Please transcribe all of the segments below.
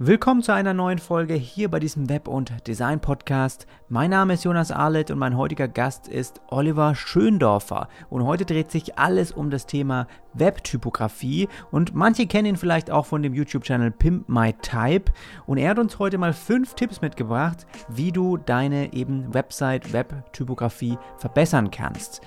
Willkommen zu einer neuen Folge hier bei diesem Web- und Design-Podcast. Mein Name ist Jonas Arlett und mein heutiger Gast ist Oliver Schöndorfer. Und heute dreht sich alles um das Thema Webtypografie und manche kennen ihn vielleicht auch von dem YouTube-Channel Pimp My Type. Und er hat uns heute mal fünf Tipps mitgebracht, wie du deine eben Website-Webtypografie verbessern kannst.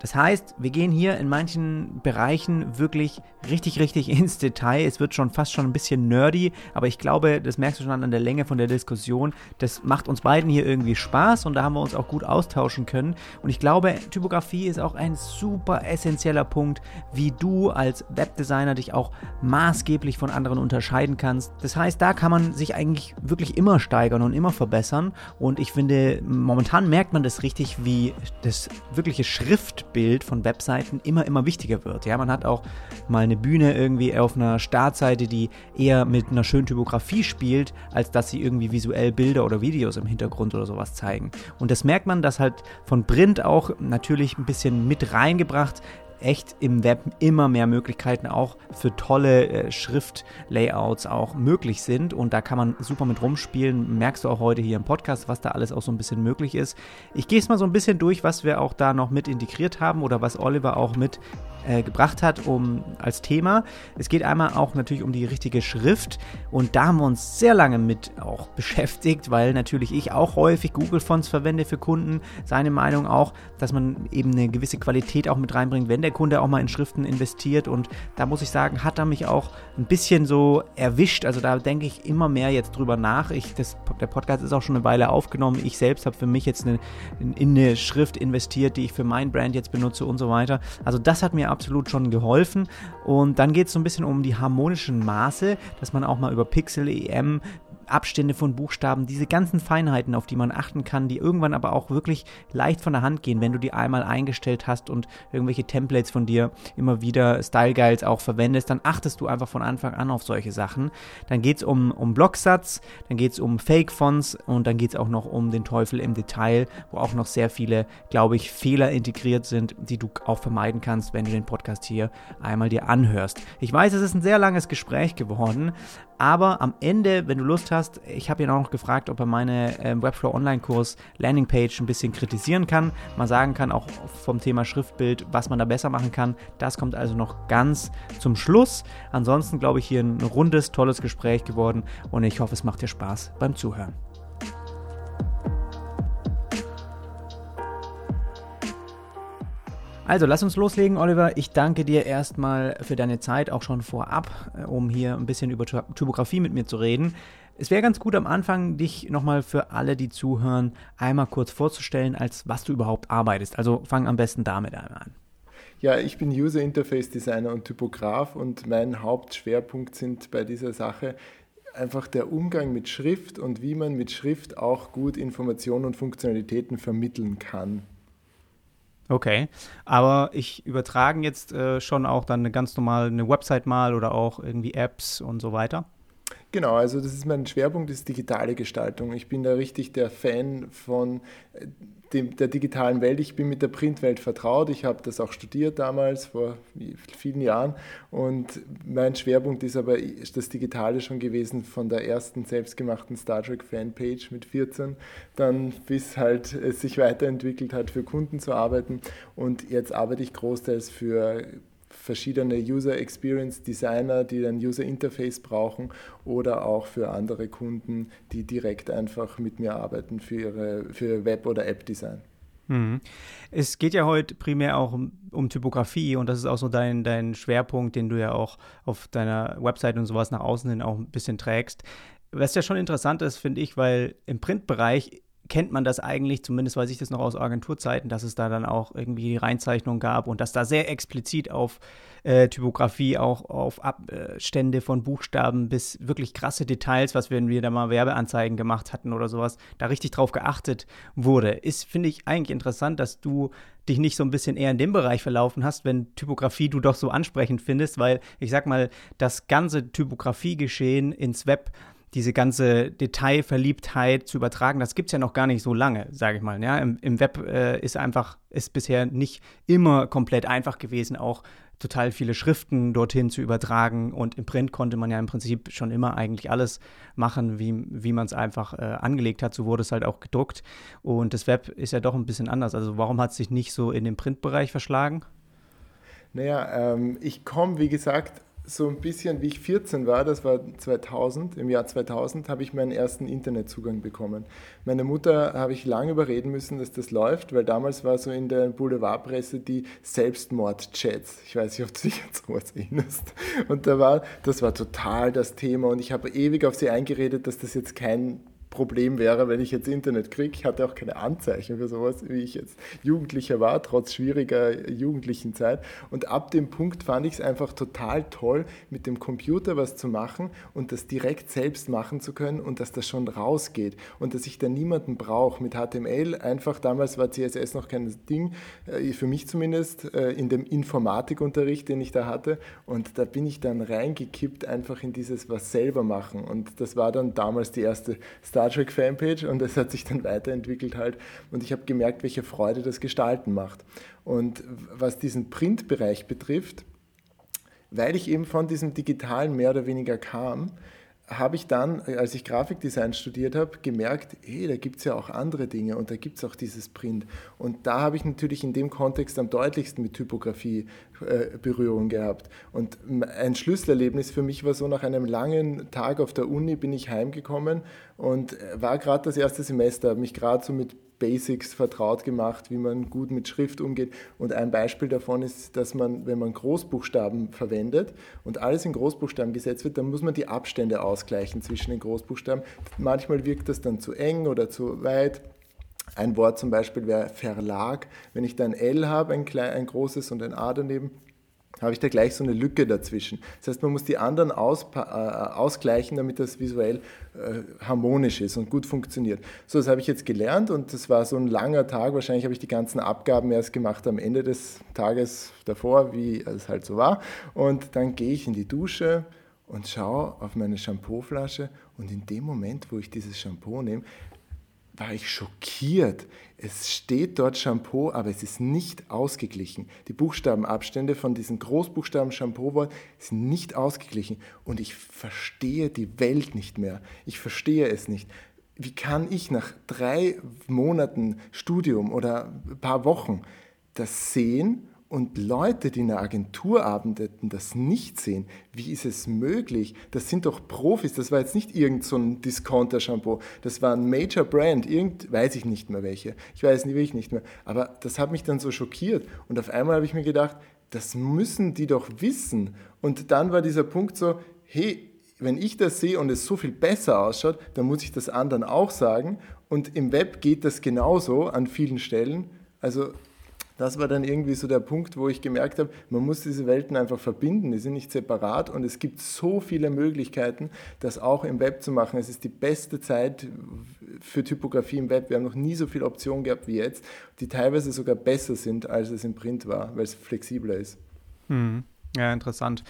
Das heißt, wir gehen hier in manchen Bereichen wirklich richtig, richtig ins Detail. Es wird schon fast schon ein bisschen nerdy, aber ich glaube, das merkst du schon an der Länge von der Diskussion. Das macht uns beiden hier irgendwie Spaß und da haben wir uns auch gut austauschen können. Und ich glaube, Typografie ist auch ein super essentieller Punkt, wie du als Webdesigner dich auch maßgeblich von anderen unterscheiden kannst. Das heißt, da kann man sich eigentlich wirklich immer steigern und immer verbessern. Und ich finde, momentan merkt man das richtig, wie das wirkliche Schriftbild von Webseiten immer, immer wichtiger wird. Ja, man hat auch mal eine Bühne irgendwie auf einer Startseite, die eher mit einer schönen Typografie spielt, als dass sie irgendwie visuell Bilder oder Videos im Hintergrund oder sowas zeigen. Und das merkt man, dass halt von Print auch natürlich ein bisschen mit reingebracht echt im Web immer mehr Möglichkeiten auch für tolle äh, Schriftlayouts auch möglich sind und da kann man super mit rumspielen. Merkst du auch heute hier im Podcast, was da alles auch so ein bisschen möglich ist. Ich gehe es mal so ein bisschen durch, was wir auch da noch mit integriert haben oder was Oliver auch mit äh, gebracht hat um, als Thema. Es geht einmal auch natürlich um die richtige Schrift und da haben wir uns sehr lange mit auch beschäftigt, weil natürlich ich auch häufig Google-Fonts verwende für Kunden. Seine Meinung auch, dass man eben eine gewisse Qualität auch mit reinbringt, wenn der Kunde auch mal in Schriften investiert und da muss ich sagen, hat er mich auch ein bisschen so erwischt. Also da denke ich immer mehr jetzt drüber nach. Ich, das, der Podcast ist auch schon eine Weile aufgenommen. Ich selbst habe für mich jetzt eine, in eine Schrift investiert, die ich für mein Brand jetzt benutze und so weiter. Also das hat mir absolut schon geholfen. Und dann geht es so ein bisschen um die harmonischen Maße, dass man auch mal über Pixel EM Abstände von Buchstaben, diese ganzen Feinheiten, auf die man achten kann, die irgendwann aber auch wirklich leicht von der Hand gehen, wenn du die einmal eingestellt hast und irgendwelche Templates von dir immer wieder Style Guides auch verwendest, dann achtest du einfach von Anfang an auf solche Sachen. Dann geht es um, um Blocksatz, dann geht es um Fake-Fonts und dann geht es auch noch um den Teufel im Detail, wo auch noch sehr viele, glaube ich, Fehler integriert sind, die du auch vermeiden kannst, wenn du den Podcast hier einmal dir anhörst. Ich weiß, es ist ein sehr langes Gespräch geworden, aber am Ende, wenn du Lust hast, ich habe ihn auch noch gefragt, ob er meine äh, Webflow Online-Kurs Landingpage ein bisschen kritisieren kann, mal sagen kann, auch vom Thema Schriftbild, was man da besser machen kann. Das kommt also noch ganz zum Schluss. Ansonsten glaube ich hier ein rundes, tolles Gespräch geworden und ich hoffe, es macht dir Spaß beim Zuhören. Also, lass uns loslegen, Oliver. Ich danke dir erstmal für deine Zeit, auch schon vorab, äh, um hier ein bisschen über Typografie mit mir zu reden. Es wäre ganz gut am Anfang, dich nochmal für alle, die zuhören, einmal kurz vorzustellen, als was du überhaupt arbeitest. Also fang am besten damit einmal an. Ja, ich bin User Interface Designer und Typograf und mein Hauptschwerpunkt sind bei dieser Sache einfach der Umgang mit Schrift und wie man mit Schrift auch gut Informationen und Funktionalitäten vermitteln kann. Okay, aber ich übertrage jetzt äh, schon auch dann eine ganz normale eine Website mal oder auch irgendwie Apps und so weiter. Genau, also das ist mein Schwerpunkt, ist digitale Gestaltung. Ich bin da richtig der Fan von äh, dem, der digitalen Welt. Ich bin mit der Printwelt vertraut. Ich habe das auch studiert damals, vor vielen Jahren. Und mein Schwerpunkt ist aber das Digitale schon gewesen, von der ersten selbstgemachten Star Trek Fanpage mit 14, dann bis halt es sich weiterentwickelt hat, für Kunden zu arbeiten. Und jetzt arbeite ich großteils für verschiedene User Experience Designer, die ein User Interface brauchen oder auch für andere Kunden, die direkt einfach mit mir arbeiten für ihre für Web- oder App-Design. Mhm. Es geht ja heute primär auch um, um, Typografie und das ist auch so dein, dein Schwerpunkt, den du ja auch auf deiner Website und sowas nach außen hin auch ein bisschen trägst. Was ja schon interessant ist, finde ich, weil im Printbereich kennt man das eigentlich, zumindest weiß ich das noch aus Agenturzeiten, dass es da dann auch irgendwie Reinzeichnungen gab und dass da sehr explizit auf äh, Typografie, auch auf Abstände von Buchstaben bis wirklich krasse Details, was wenn wir da mal Werbeanzeigen gemacht hatten oder sowas, da richtig drauf geachtet wurde. Ist, finde ich, eigentlich interessant, dass du dich nicht so ein bisschen eher in dem Bereich verlaufen hast, wenn Typografie du doch so ansprechend findest, weil ich sag mal, das ganze Typografiegeschehen ins Web diese ganze Detailverliebtheit zu übertragen, das gibt es ja noch gar nicht so lange, sage ich mal. Ja? Im, im Web äh, ist einfach, ist bisher nicht immer komplett einfach gewesen, auch total viele Schriften dorthin zu übertragen. Und im Print konnte man ja im Prinzip schon immer eigentlich alles machen, wie, wie man es einfach äh, angelegt hat. So wurde es halt auch gedruckt. Und das Web ist ja doch ein bisschen anders. Also warum hat es sich nicht so in den Printbereich verschlagen? Naja, ähm, ich komme, wie gesagt, so ein bisschen, wie ich 14 war, das war 2000, im Jahr 2000, habe ich meinen ersten Internetzugang bekommen. Meine Mutter habe ich lange überreden müssen, dass das läuft, weil damals war so in der Boulevardpresse die Selbstmordchats. Ich weiß nicht, ob du dich an sowas erinnerst. Und da war, das war total das Thema und ich habe ewig auf sie eingeredet, dass das jetzt kein Problem wäre, wenn ich jetzt Internet kriege. Ich hatte auch keine Anzeichen für sowas, wie ich jetzt Jugendlicher war, trotz schwieriger jugendlichen Zeit. Und ab dem Punkt fand ich es einfach total toll, mit dem Computer was zu machen und das direkt selbst machen zu können und dass das schon rausgeht und dass ich da niemanden brauche. Mit HTML einfach, damals war CSS noch kein Ding, äh, für mich zumindest, äh, in dem Informatikunterricht, den ich da hatte. Und da bin ich dann reingekippt, einfach in dieses was selber machen. Und das war dann damals die erste Start Star Trek Fanpage und es hat sich dann weiterentwickelt halt und ich habe gemerkt, welche Freude das Gestalten macht. Und was diesen Printbereich betrifft, weil ich eben von diesem Digitalen mehr oder weniger kam, habe ich dann, als ich Grafikdesign studiert habe, gemerkt, hey, da gibt es ja auch andere Dinge und da gibt es auch dieses Print. Und da habe ich natürlich in dem Kontext am deutlichsten mit Typografie Berührung gehabt. Und ein Schlüsselerlebnis für mich war so, nach einem langen Tag auf der Uni bin ich heimgekommen und war gerade das erste Semester, habe mich gerade so mit Basics vertraut gemacht, wie man gut mit Schrift umgeht. Und ein Beispiel davon ist, dass man, wenn man Großbuchstaben verwendet und alles in Großbuchstaben gesetzt wird, dann muss man die Abstände ausgleichen zwischen den Großbuchstaben. Manchmal wirkt das dann zu eng oder zu weit. Ein Wort zum Beispiel wäre Verlag. Wenn ich da ein L habe, ein, klein, ein großes und ein A daneben, habe ich da gleich so eine Lücke dazwischen. Das heißt, man muss die anderen aus, äh, ausgleichen, damit das visuell äh, harmonisch ist und gut funktioniert. So, das habe ich jetzt gelernt und das war so ein langer Tag. Wahrscheinlich habe ich die ganzen Abgaben erst gemacht am Ende des Tages davor, wie es halt so war. Und dann gehe ich in die Dusche und schaue auf meine Shampooflasche und in dem Moment, wo ich dieses Shampoo nehme, war ich schockiert. Es steht dort Shampoo, aber es ist nicht ausgeglichen. Die Buchstabenabstände von diesen Großbuchstaben Shampoo sind nicht ausgeglichen und ich verstehe die Welt nicht mehr. Ich verstehe es nicht. Wie kann ich nach drei Monaten Studium oder ein paar Wochen das sehen und Leute, die in der Agentur arbeiten, das nicht sehen, wie ist es möglich? Das sind doch Profis, das war jetzt nicht irgend so ein Discounter-Shampoo, das war ein Major Brand, irgend, weiß ich nicht mehr welche, ich weiß wirklich nicht mehr, aber das hat mich dann so schockiert. Und auf einmal habe ich mir gedacht, das müssen die doch wissen. Und dann war dieser Punkt so, hey, wenn ich das sehe und es so viel besser ausschaut, dann muss ich das anderen auch sagen. Und im Web geht das genauso an vielen Stellen, also das war dann irgendwie so der Punkt, wo ich gemerkt habe, man muss diese Welten einfach verbinden, die sind nicht separat und es gibt so viele Möglichkeiten, das auch im Web zu machen. Es ist die beste Zeit für Typografie im Web. Wir haben noch nie so viele Optionen gehabt wie jetzt, die teilweise sogar besser sind, als es im Print war, weil es flexibler ist. Hm. Ja, interessant.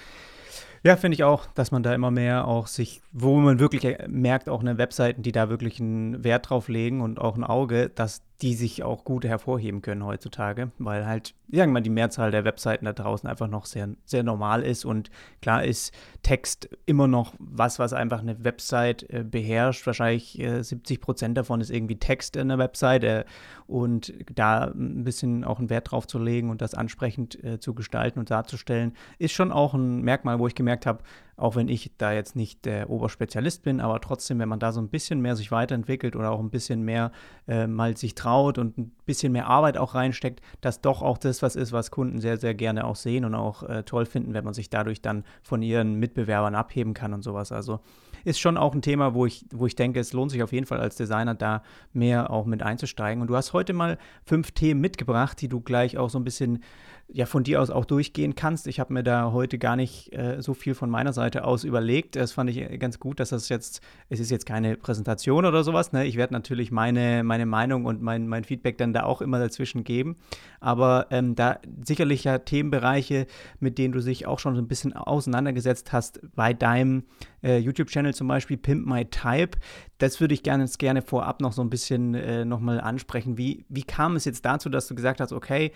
Ja, finde ich auch, dass man da immer mehr auch sich, wo man wirklich merkt, auch eine Webseiten, die da wirklich einen Wert drauf legen und auch ein Auge, dass die sich auch gut hervorheben können heutzutage, weil halt irgendwann die Mehrzahl der Webseiten da draußen einfach noch sehr, sehr normal ist und klar ist Text immer noch was, was einfach eine Website äh, beherrscht. Wahrscheinlich äh, 70 Prozent davon ist irgendwie Text in der Website äh, und da ein bisschen auch einen Wert drauf zu legen und das ansprechend äh, zu gestalten und darzustellen, ist schon auch ein Merkmal, wo ich gemerkt habe, auch wenn ich da jetzt nicht der Oberspezialist bin, aber trotzdem, wenn man da so ein bisschen mehr sich weiterentwickelt oder auch ein bisschen mehr äh, mal sich traut und ein bisschen mehr Arbeit auch reinsteckt, dass doch auch das was ist, was Kunden sehr, sehr gerne auch sehen und auch äh, toll finden, wenn man sich dadurch dann von ihren Mitbewerbern abheben kann und sowas. Also ist schon auch ein Thema, wo ich, wo ich denke, es lohnt sich auf jeden Fall als Designer da mehr auch mit einzusteigen. Und du hast heute mal fünf Themen mitgebracht, die du gleich auch so ein bisschen ja von dir aus auch durchgehen kannst. Ich habe mir da heute gar nicht äh, so viel von meiner Seite aus überlegt. Das fand ich äh, ganz gut, dass das jetzt, es ist jetzt keine Präsentation oder sowas. Ne? Ich werde natürlich meine, meine Meinung und mein, mein Feedback dann da auch immer dazwischen geben. Aber ähm, da sicherlich ja Themenbereiche, mit denen du dich auch schon so ein bisschen auseinandergesetzt hast bei deinem äh, YouTube-Channel zum Beispiel Pimp My Type. Das würde ich gerne, gerne vorab noch so ein bisschen äh, nochmal ansprechen. Wie, wie kam es jetzt dazu, dass du gesagt hast, okay,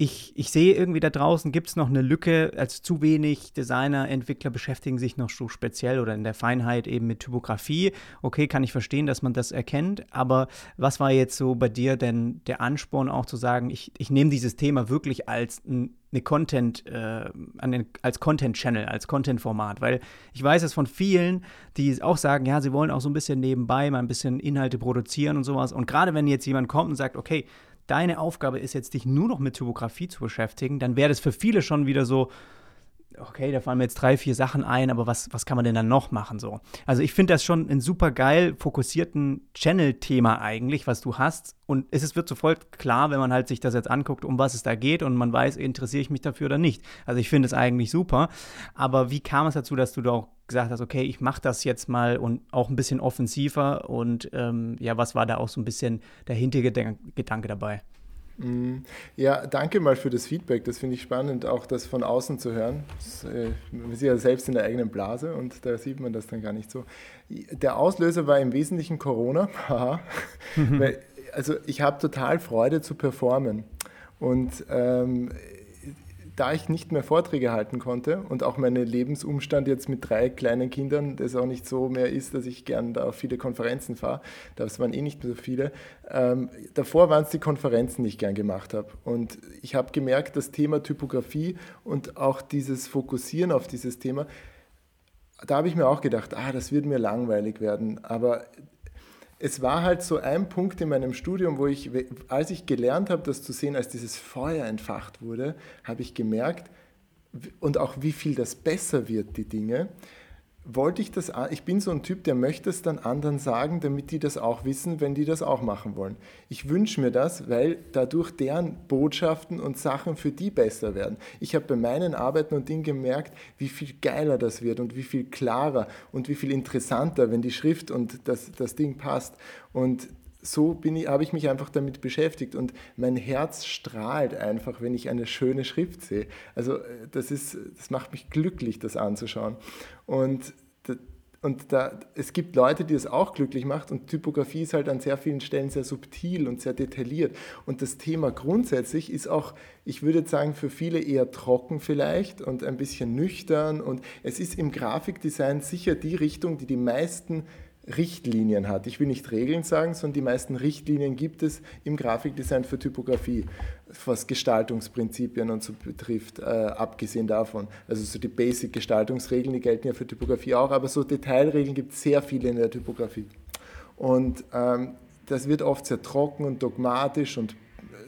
ich, ich sehe irgendwie da draußen gibt es noch eine Lücke, als zu wenig Designer, Entwickler beschäftigen sich noch so speziell oder in der Feinheit eben mit Typografie. Okay, kann ich verstehen, dass man das erkennt, aber was war jetzt so bei dir denn der Ansporn auch zu sagen, ich, ich nehme dieses Thema wirklich als ein eine Content, äh, als Content-Channel, als Content-Format, weil ich weiß es von vielen, die auch sagen, ja, sie wollen auch so ein bisschen nebenbei mal ein bisschen Inhalte produzieren und sowas. Und gerade wenn jetzt jemand kommt und sagt, okay, deine Aufgabe ist jetzt, dich nur noch mit Typografie zu beschäftigen, dann wäre das für viele schon wieder so, okay, da fallen mir jetzt drei, vier Sachen ein, aber was, was kann man denn dann noch machen so? Also ich finde das schon ein super geil fokussierten Channel-Thema eigentlich, was du hast. Und es wird sofort klar, wenn man halt sich das jetzt anguckt, um was es da geht und man weiß, interessiere ich mich dafür oder nicht. Also ich finde es eigentlich super. Aber wie kam es dazu, dass du da auch gesagt hast, okay, ich mache das jetzt mal und auch ein bisschen offensiver und ähm, ja, was war da auch so ein bisschen der Hintergedanke dabei? Mhm. Ja, danke mal für das Feedback. Das finde ich spannend, auch das von außen zu hören. Das, äh, wir sind ja selbst in der eigenen Blase und da sieht man das dann gar nicht so. Der Auslöser war im Wesentlichen Corona. Weil, also ich habe total Freude zu performen. Und ähm, da ich nicht mehr Vorträge halten konnte und auch mein Lebensumstand jetzt mit drei kleinen Kindern, das auch nicht so mehr ist, dass ich gern da auf viele Konferenzen fahre, das waren eh nicht mehr so viele, ähm, davor waren es die Konferenzen, die ich gern gemacht habe. Und ich habe gemerkt, das Thema Typografie und auch dieses Fokussieren auf dieses Thema, da habe ich mir auch gedacht, ah, das wird mir langweilig werden. Aber es war halt so ein Punkt in meinem Studium, wo ich, als ich gelernt habe, das zu sehen, als dieses Feuer entfacht wurde, habe ich gemerkt, und auch wie viel das besser wird, die Dinge, wollte ich das, ich bin so ein Typ, der möchte es dann anderen sagen, damit die das auch wissen, wenn die das auch machen wollen. Ich wünsche mir das, weil dadurch deren Botschaften und Sachen für die besser werden. Ich habe bei meinen Arbeiten und Dingen gemerkt, wie viel geiler das wird und wie viel klarer und wie viel interessanter, wenn die Schrift und das, das Ding passt. Und so habe ich mich einfach damit beschäftigt und mein Herz strahlt einfach, wenn ich eine schöne Schrift sehe. Also äh, das, ist, das macht mich glücklich, das anzuschauen. Und, und da, es gibt Leute, die es auch glücklich macht und Typografie ist halt an sehr vielen Stellen sehr subtil und sehr detailliert. Und das Thema grundsätzlich ist auch, ich würde sagen, für viele eher trocken vielleicht und ein bisschen nüchtern. Und es ist im Grafikdesign sicher die Richtung, die die meisten Richtlinien hat. Ich will nicht Regeln sagen, sondern die meisten Richtlinien gibt es im Grafikdesign für Typografie, was Gestaltungsprinzipien und so betrifft, äh, abgesehen davon. Also so die Basic-Gestaltungsregeln, die gelten ja für Typografie auch, aber so Detailregeln gibt es sehr viele in der Typografie. Und ähm, das wird oft sehr trocken und dogmatisch und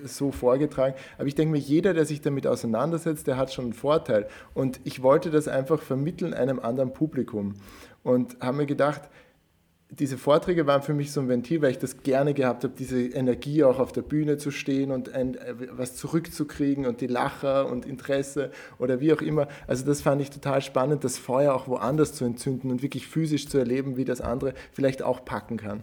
so vorgetragen. Aber ich denke mir, jeder, der sich damit auseinandersetzt, der hat schon einen Vorteil. Und ich wollte das einfach vermitteln einem anderen Publikum. Und habe mir gedacht, diese Vorträge waren für mich so ein Ventil, weil ich das gerne gehabt habe, diese Energie auch auf der Bühne zu stehen und ein, äh, was zurückzukriegen und die Lacher und Interesse oder wie auch immer. Also das fand ich total spannend, das Feuer auch woanders zu entzünden und wirklich physisch zu erleben, wie das andere vielleicht auch packen kann.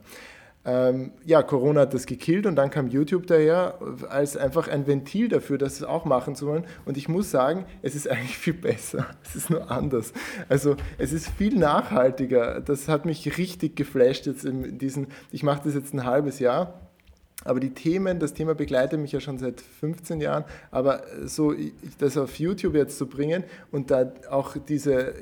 Ähm, ja, Corona hat das gekillt und dann kam YouTube daher als einfach ein Ventil dafür, das auch machen zu wollen. Und ich muss sagen, es ist eigentlich viel besser. Es ist nur anders. Also es ist viel nachhaltiger. Das hat mich richtig geflasht jetzt in diesen, ich mache das jetzt ein halbes Jahr aber die Themen, das Thema begleitet mich ja schon seit 15 Jahren, aber so das auf YouTube jetzt zu bringen und da auch diese,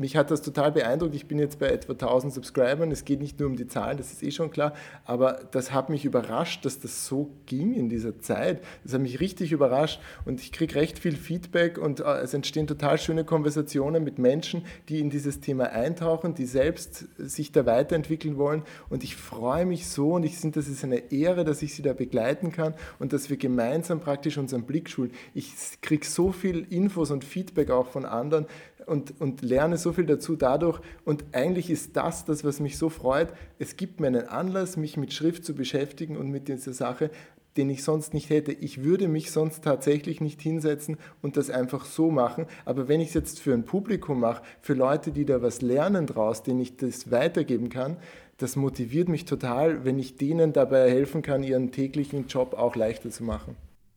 mich hat das total beeindruckt. Ich bin jetzt bei etwa 1000 Subscribern. Es geht nicht nur um die Zahlen, das ist eh schon klar, aber das hat mich überrascht, dass das so ging in dieser Zeit. Das hat mich richtig überrascht und ich kriege recht viel Feedback und äh, es entstehen total schöne Konversationen mit Menschen, die in dieses Thema eintauchen, die selbst sich da weiterentwickeln wollen und ich freue mich so und ich finde, das ist eine Ehre, dass ich sie da begleiten kann und dass wir gemeinsam praktisch unseren Blick schulen. Ich kriege so viel Infos und Feedback auch von anderen und, und lerne so viel dazu dadurch. Und eigentlich ist das das, was mich so freut. Es gibt mir einen Anlass, mich mit Schrift zu beschäftigen und mit dieser Sache, den ich sonst nicht hätte. Ich würde mich sonst tatsächlich nicht hinsetzen und das einfach so machen. Aber wenn ich es jetzt für ein Publikum mache, für Leute, die da was lernen draus, denen ich das weitergeben kann, das motiviert mich total, wenn ich denen dabei helfen kann, ihren täglichen Job auch leichter zu machen.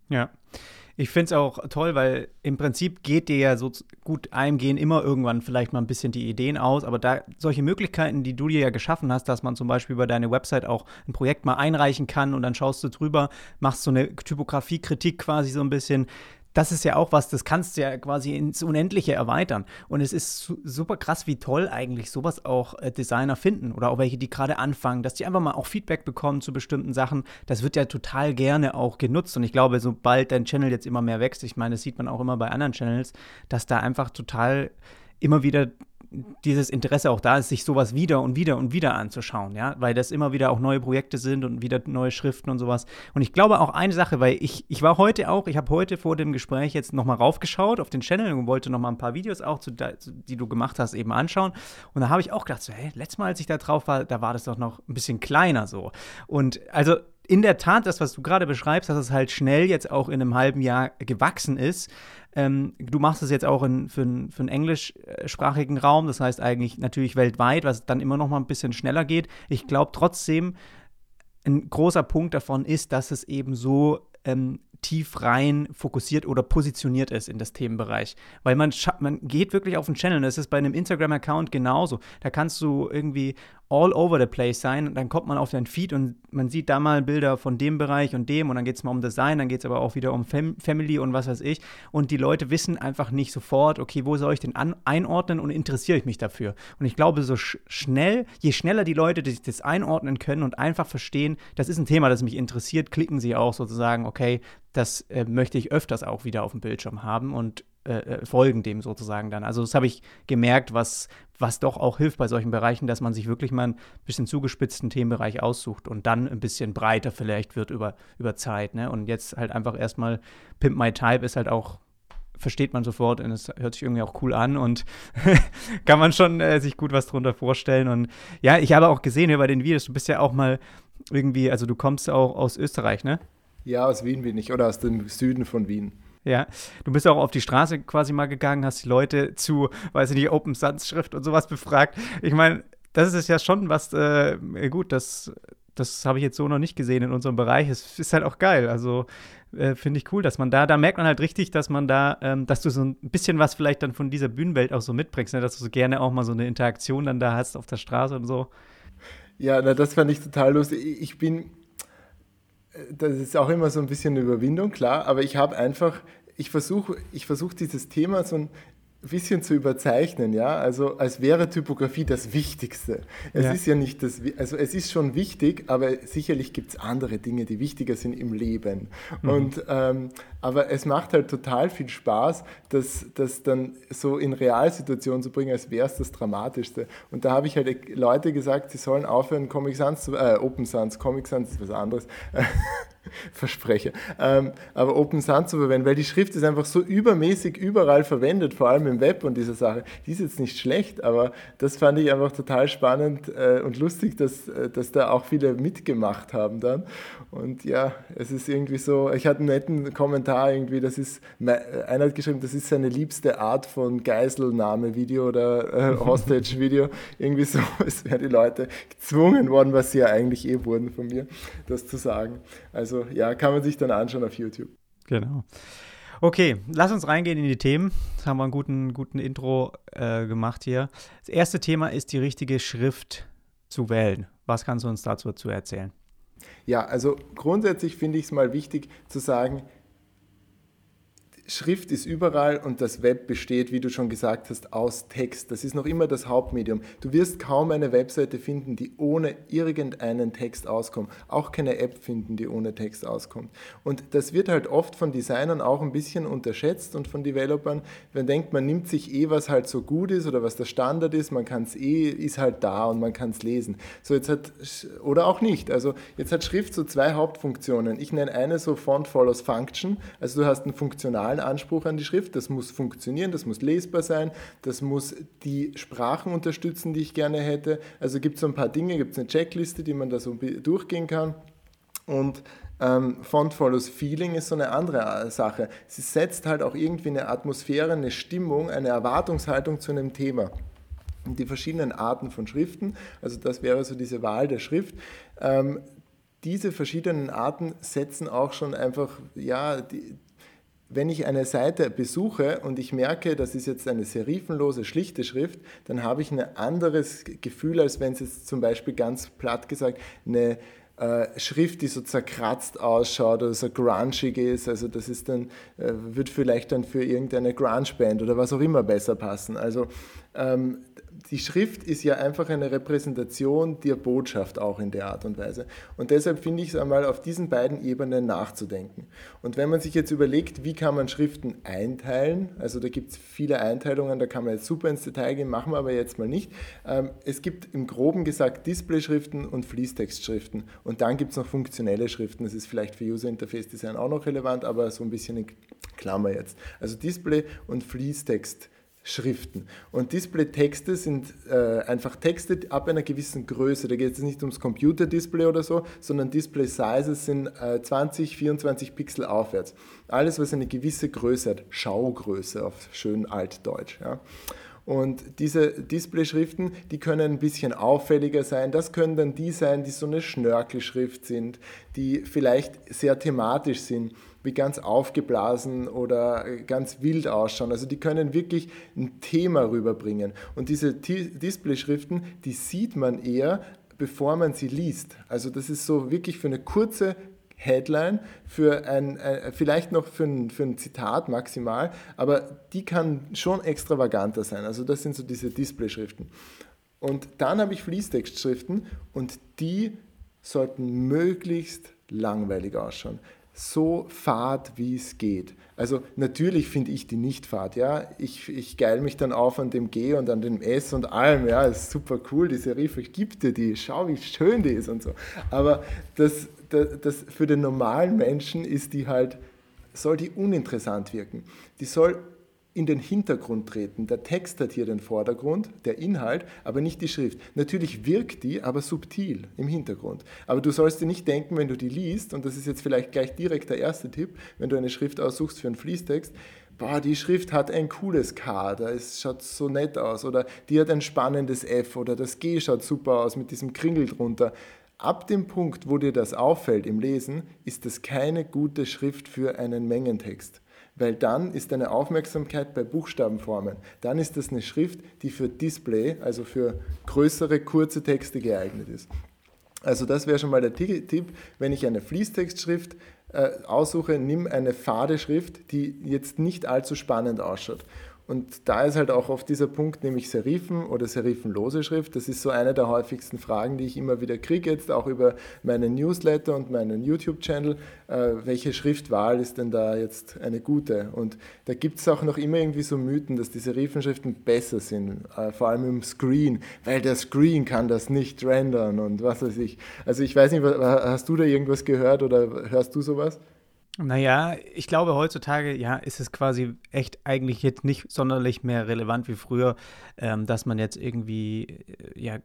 Ja. Ich finde es auch toll, weil im Prinzip geht dir ja so gut, einem gehen immer irgendwann vielleicht mal ein bisschen die Ideen aus, aber da solche Möglichkeiten, die du dir ja geschaffen hast, dass man zum Beispiel über deine Website auch ein Projekt mal einreichen kann und dann schaust du drüber, machst so eine Typografie-Kritik quasi so ein bisschen, das ist ja auch was, das kannst du ja quasi ins Unendliche erweitern. Und es ist super krass, wie toll eigentlich sowas auch äh, Designer finden oder auch welche, die gerade anfangen, dass die einfach mal auch Feedback bekommen zu bestimmten Sachen. Das wird ja total gerne auch genutzt. Und ich glaube, sobald dein Channel jetzt immer mehr wächst, ich meine, das sieht man auch immer bei anderen Channels, dass da einfach total immer wieder dieses Interesse auch da ist, sich sowas wieder und wieder und wieder anzuschauen, ja, weil das immer wieder auch neue Projekte sind und wieder neue Schriften und sowas. Und ich glaube auch eine Sache, weil ich, ich war heute auch, ich habe heute vor dem Gespräch jetzt nochmal raufgeschaut auf den Channel und wollte nochmal ein paar Videos auch, zu, die du gemacht hast, eben anschauen. Und da habe ich auch gedacht, so, hey, letztes Mal, als ich da drauf war, da war das doch noch ein bisschen kleiner so. Und also in der Tat, das, was du gerade beschreibst, dass es halt schnell jetzt auch in einem halben Jahr gewachsen ist. Ähm, du machst es jetzt auch in, für, für einen englischsprachigen Raum, das heißt eigentlich natürlich weltweit, was dann immer noch mal ein bisschen schneller geht. Ich glaube trotzdem, ein großer Punkt davon ist, dass es eben so ähm, tief rein fokussiert oder positioniert ist in das Themenbereich. Weil man, man geht wirklich auf den Channel. Das ist bei einem Instagram-Account genauso. Da kannst du irgendwie all over the place sein. Und dann kommt man auf dein Feed und man sieht da mal Bilder von dem Bereich und dem und dann geht es mal um Design, dann geht es aber auch wieder um Fam Family und was weiß ich. Und die Leute wissen einfach nicht sofort, okay, wo soll ich den einordnen und interessiere ich mich dafür. Und ich glaube, so sch schnell, je schneller die Leute das, das einordnen können und einfach verstehen, das ist ein Thema, das mich interessiert, klicken sie auch sozusagen, okay, das äh, möchte ich öfters auch wieder auf dem Bildschirm haben und äh, äh, folgen dem sozusagen dann. Also das habe ich gemerkt, was, was doch auch hilft bei solchen Bereichen, dass man sich wirklich mal ein bisschen zugespitzten Themenbereich aussucht und dann ein bisschen breiter vielleicht wird über, über Zeit. Ne? Und jetzt halt einfach erstmal Pimp My Type ist halt auch versteht man sofort und es hört sich irgendwie auch cool an und kann man schon äh, sich gut was drunter vorstellen. Und ja, ich habe auch gesehen hier bei den Videos, du bist ja auch mal irgendwie, also du kommst auch aus Österreich, ne? Ja, aus Wien bin ich oder aus dem Süden von Wien. Ja, du bist auch auf die Straße quasi mal gegangen, hast die Leute zu, weiß ich nicht, Open Sans Schrift und sowas befragt. Ich meine, das ist ja schon was, äh, gut, das, das habe ich jetzt so noch nicht gesehen in unserem Bereich. Es ist halt auch geil. Also äh, finde ich cool, dass man da, da merkt man halt richtig, dass man da, ähm, dass du so ein bisschen was vielleicht dann von dieser Bühnenwelt auch so mitbringst, ne? dass du so gerne auch mal so eine Interaktion dann da hast auf der Straße und so. Ja, na, das fand ich total lustig. Ich bin das ist auch immer so ein bisschen eine Überwindung, klar, aber ich habe einfach, ich versuche ich versuch dieses Thema so ein bisschen zu überzeichnen, ja, also als wäre Typografie das Wichtigste. Es ja. ist ja nicht das, also es ist schon wichtig, aber sicherlich gibt es andere Dinge, die wichtiger sind im Leben. Mhm. Und ähm, aber es macht halt total viel Spaß, das, das dann so in Realsituationen zu bringen, als wäre es das Dramatischste. Und da habe ich halt Leute gesagt, sie sollen aufhören, Comic Sans zu, äh, Open Sans, Comic Sans ist was anderes, verspreche, ähm, aber Open Sans zu verwenden, weil die Schrift ist einfach so übermäßig überall verwendet, vor allem im Web und dieser Sache. Die ist jetzt nicht schlecht, aber das fand ich einfach total spannend äh, und lustig, dass, äh, dass da auch viele mitgemacht haben dann. Und ja, es ist irgendwie so, ich hatte einen netten Kommentar Kommentar irgendwie, das ist, einer hat geschrieben, das ist seine liebste Art von Geiselnahme-Video oder äh, Hostage-Video. irgendwie so, es wären die Leute gezwungen worden, was sie ja eigentlich eh wurden von mir, das zu sagen. Also ja, kann man sich dann anschauen auf YouTube. Genau. Okay, lass uns reingehen in die Themen. Jetzt haben wir einen guten, guten Intro äh, gemacht hier. Das erste Thema ist die richtige Schrift zu wählen. Was kannst du uns dazu, dazu erzählen? Ja, also grundsätzlich finde ich es mal wichtig zu sagen, Schrift ist überall und das Web besteht, wie du schon gesagt hast, aus Text. Das ist noch immer das Hauptmedium. Du wirst kaum eine Webseite finden, die ohne irgendeinen Text auskommt. Auch keine App finden, die ohne Text auskommt. Und das wird halt oft von Designern auch ein bisschen unterschätzt und von Developern. Man denkt, man nimmt sich eh, was halt so gut ist oder was der Standard ist, man kann es eh, ist halt da und man kann es lesen. So jetzt hat, oder auch nicht. Also jetzt hat Schrift so zwei Hauptfunktionen. Ich nenne eine so Font follows Function. Also du hast einen funktionalen formalen Anspruch an die Schrift. Das muss funktionieren, das muss lesbar sein, das muss die Sprachen unterstützen, die ich gerne hätte. Also gibt es so ein paar Dinge, gibt es eine Checkliste, die man da so durchgehen kann. Und ähm, Font follows Feeling ist so eine andere äh, Sache. Sie setzt halt auch irgendwie eine Atmosphäre, eine Stimmung, eine Erwartungshaltung zu einem Thema. Und die verschiedenen Arten von Schriften, also das wäre so diese Wahl der Schrift, ähm, diese verschiedenen Arten setzen auch schon einfach ja, die, wenn ich eine Seite besuche und ich merke, das ist jetzt eine serifenlose, schlichte Schrift, dann habe ich ein anderes Gefühl, als wenn es jetzt zum Beispiel ganz platt gesagt eine äh, Schrift, die so zerkratzt ausschaut oder so grungig ist. Also das ist dann, äh, wird vielleicht dann für irgendeine Grunge-Band oder was auch immer besser passen. Also ähm, die Schrift ist ja einfach eine Repräsentation der Botschaft auch in der Art und Weise. Und deshalb finde ich es einmal auf diesen beiden Ebenen nachzudenken. Und wenn man sich jetzt überlegt, wie kann man Schriften einteilen, also da gibt es viele Einteilungen, da kann man jetzt super ins Detail gehen, machen wir aber jetzt mal nicht. Ähm, es gibt im groben gesagt Display-Schriften und Fließtextschriften. Und dann gibt es noch funktionelle Schriften. Das ist vielleicht für User Interface Design auch noch relevant, aber so ein bisschen in Klammer jetzt. Also Display und Fließtext. Schriften. Und Display-Texte sind äh, einfach Texte ab einer gewissen Größe. Da geht es nicht ums Computer-Display oder so, sondern Display-Sizes sind äh, 20, 24 Pixel aufwärts. Alles, was eine gewisse Größe hat, Schaugröße auf schön altdeutsch. Ja. Und diese Display-Schriften, die können ein bisschen auffälliger sein. Das können dann die sein, die so eine Schnörkelschrift sind, die vielleicht sehr thematisch sind wie ganz aufgeblasen oder ganz wild ausschauen. Also die können wirklich ein Thema rüberbringen. Und diese Display-Schriften, die sieht man eher, bevor man sie liest. Also das ist so wirklich für eine kurze Headline, für ein, äh, vielleicht noch für ein, für ein Zitat maximal, aber die kann schon extravaganter sein. Also das sind so diese Display-Schriften. Und dann habe ich Fließtextschriften und die sollten möglichst langweilig ausschauen so fad, wie es geht. Also natürlich finde ich die nicht fad, ja. Ich, ich geil mich dann auf an dem G und an dem S und allem, ja, ist super cool, die Serife, ich gebe dir die, schau, wie schön die ist und so. Aber das, das, das für den normalen Menschen ist die halt, soll die uninteressant wirken. Die soll in den Hintergrund treten. Der Text hat hier den Vordergrund, der Inhalt, aber nicht die Schrift. Natürlich wirkt die, aber subtil im Hintergrund. Aber du sollst dir nicht denken, wenn du die liest, und das ist jetzt vielleicht gleich direkt der erste Tipp, wenn du eine Schrift aussuchst für einen Fließtext, boah, die Schrift hat ein cooles K, das schaut so nett aus, oder die hat ein spannendes F, oder das G schaut super aus mit diesem Kringel drunter. Ab dem Punkt, wo dir das auffällt im Lesen, ist das keine gute Schrift für einen Mengentext weil dann ist deine Aufmerksamkeit bei Buchstabenformen. Dann ist das eine Schrift, die für Display, also für größere, kurze Texte geeignet ist. Also das wäre schon mal der Tipp, wenn ich eine Fließtextschrift äh, aussuche, nimm eine fade Schrift, die jetzt nicht allzu spannend ausschaut. Und da ist halt auch oft dieser Punkt, nämlich Serifen oder serifenlose Schrift. Das ist so eine der häufigsten Fragen, die ich immer wieder kriege, jetzt auch über meinen Newsletter und meinen YouTube-Channel. Äh, welche Schriftwahl ist denn da jetzt eine gute? Und da gibt es auch noch immer irgendwie so Mythen, dass die Serifenschriften besser sind, äh, vor allem im Screen, weil der Screen kann das nicht rendern und was weiß ich. Also ich weiß nicht, hast du da irgendwas gehört oder hörst du sowas? Naja, ich glaube, heutzutage, ja, ist es quasi echt eigentlich jetzt nicht sonderlich mehr relevant wie früher, ähm, dass man jetzt irgendwie, äh, ja,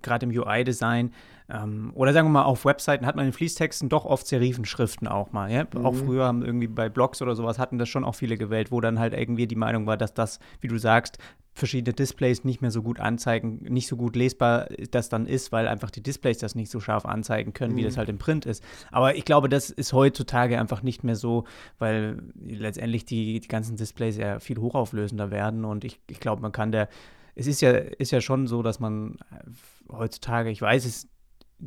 gerade im UI-Design ähm, oder sagen wir mal auf Webseiten hat man in Fließtexten doch oft Serifenschriften auch mal. Ja? Mhm. Auch früher haben irgendwie bei Blogs oder sowas hatten das schon auch viele gewählt, wo dann halt irgendwie die Meinung war, dass das, wie du sagst, verschiedene Displays nicht mehr so gut anzeigen, nicht so gut lesbar das dann ist, weil einfach die Displays das nicht so scharf anzeigen können, mhm. wie das halt im Print ist. Aber ich glaube, das ist heutzutage einfach nicht mehr so, weil letztendlich die, die ganzen Displays ja viel hochauflösender werden und ich, ich glaube, man kann der, es ist ja, ist ja schon so, dass man heutzutage, ich weiß es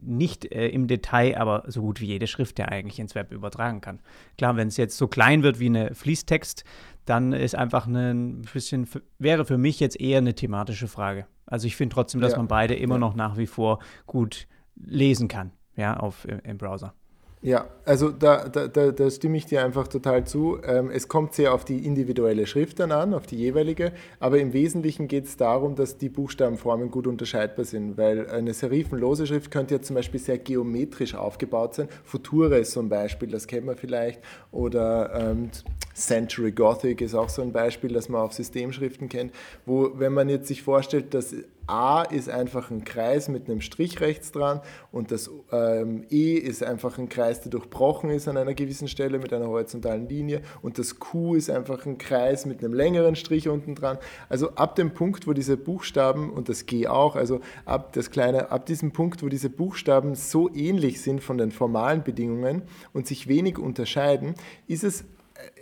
nicht äh, im Detail, aber so gut wie jede Schrift ja eigentlich ins Web übertragen kann. Klar, wenn es jetzt so klein wird wie eine Fließtext, dann ist einfach ein bisschen, wäre für mich jetzt eher eine thematische Frage. Also ich finde trotzdem, dass ja. man beide immer noch nach wie vor gut lesen kann, ja, auf, im Browser. Ja, also da, da, da, da, stimme ich dir einfach total zu. Ähm, es kommt sehr auf die individuelle Schrift dann an, auf die jeweilige, aber im Wesentlichen geht es darum, dass die Buchstabenformen gut unterscheidbar sind, weil eine serifenlose Schrift könnte ja zum Beispiel sehr geometrisch aufgebaut sein. Future ist so ein Beispiel, das kennt man vielleicht, oder ähm, Century Gothic ist auch so ein Beispiel, das man auf Systemschriften kennt, wo, wenn man jetzt sich vorstellt, dass A ist einfach ein Kreis mit einem Strich rechts dran und das ähm, E ist einfach ein Kreis, der durchbrochen ist an einer gewissen Stelle mit einer horizontalen Linie und das Q ist einfach ein Kreis mit einem längeren Strich unten dran. Also ab dem Punkt, wo diese Buchstaben und das G auch, also ab das kleine, ab diesem Punkt, wo diese Buchstaben so ähnlich sind von den formalen Bedingungen und sich wenig unterscheiden, ist es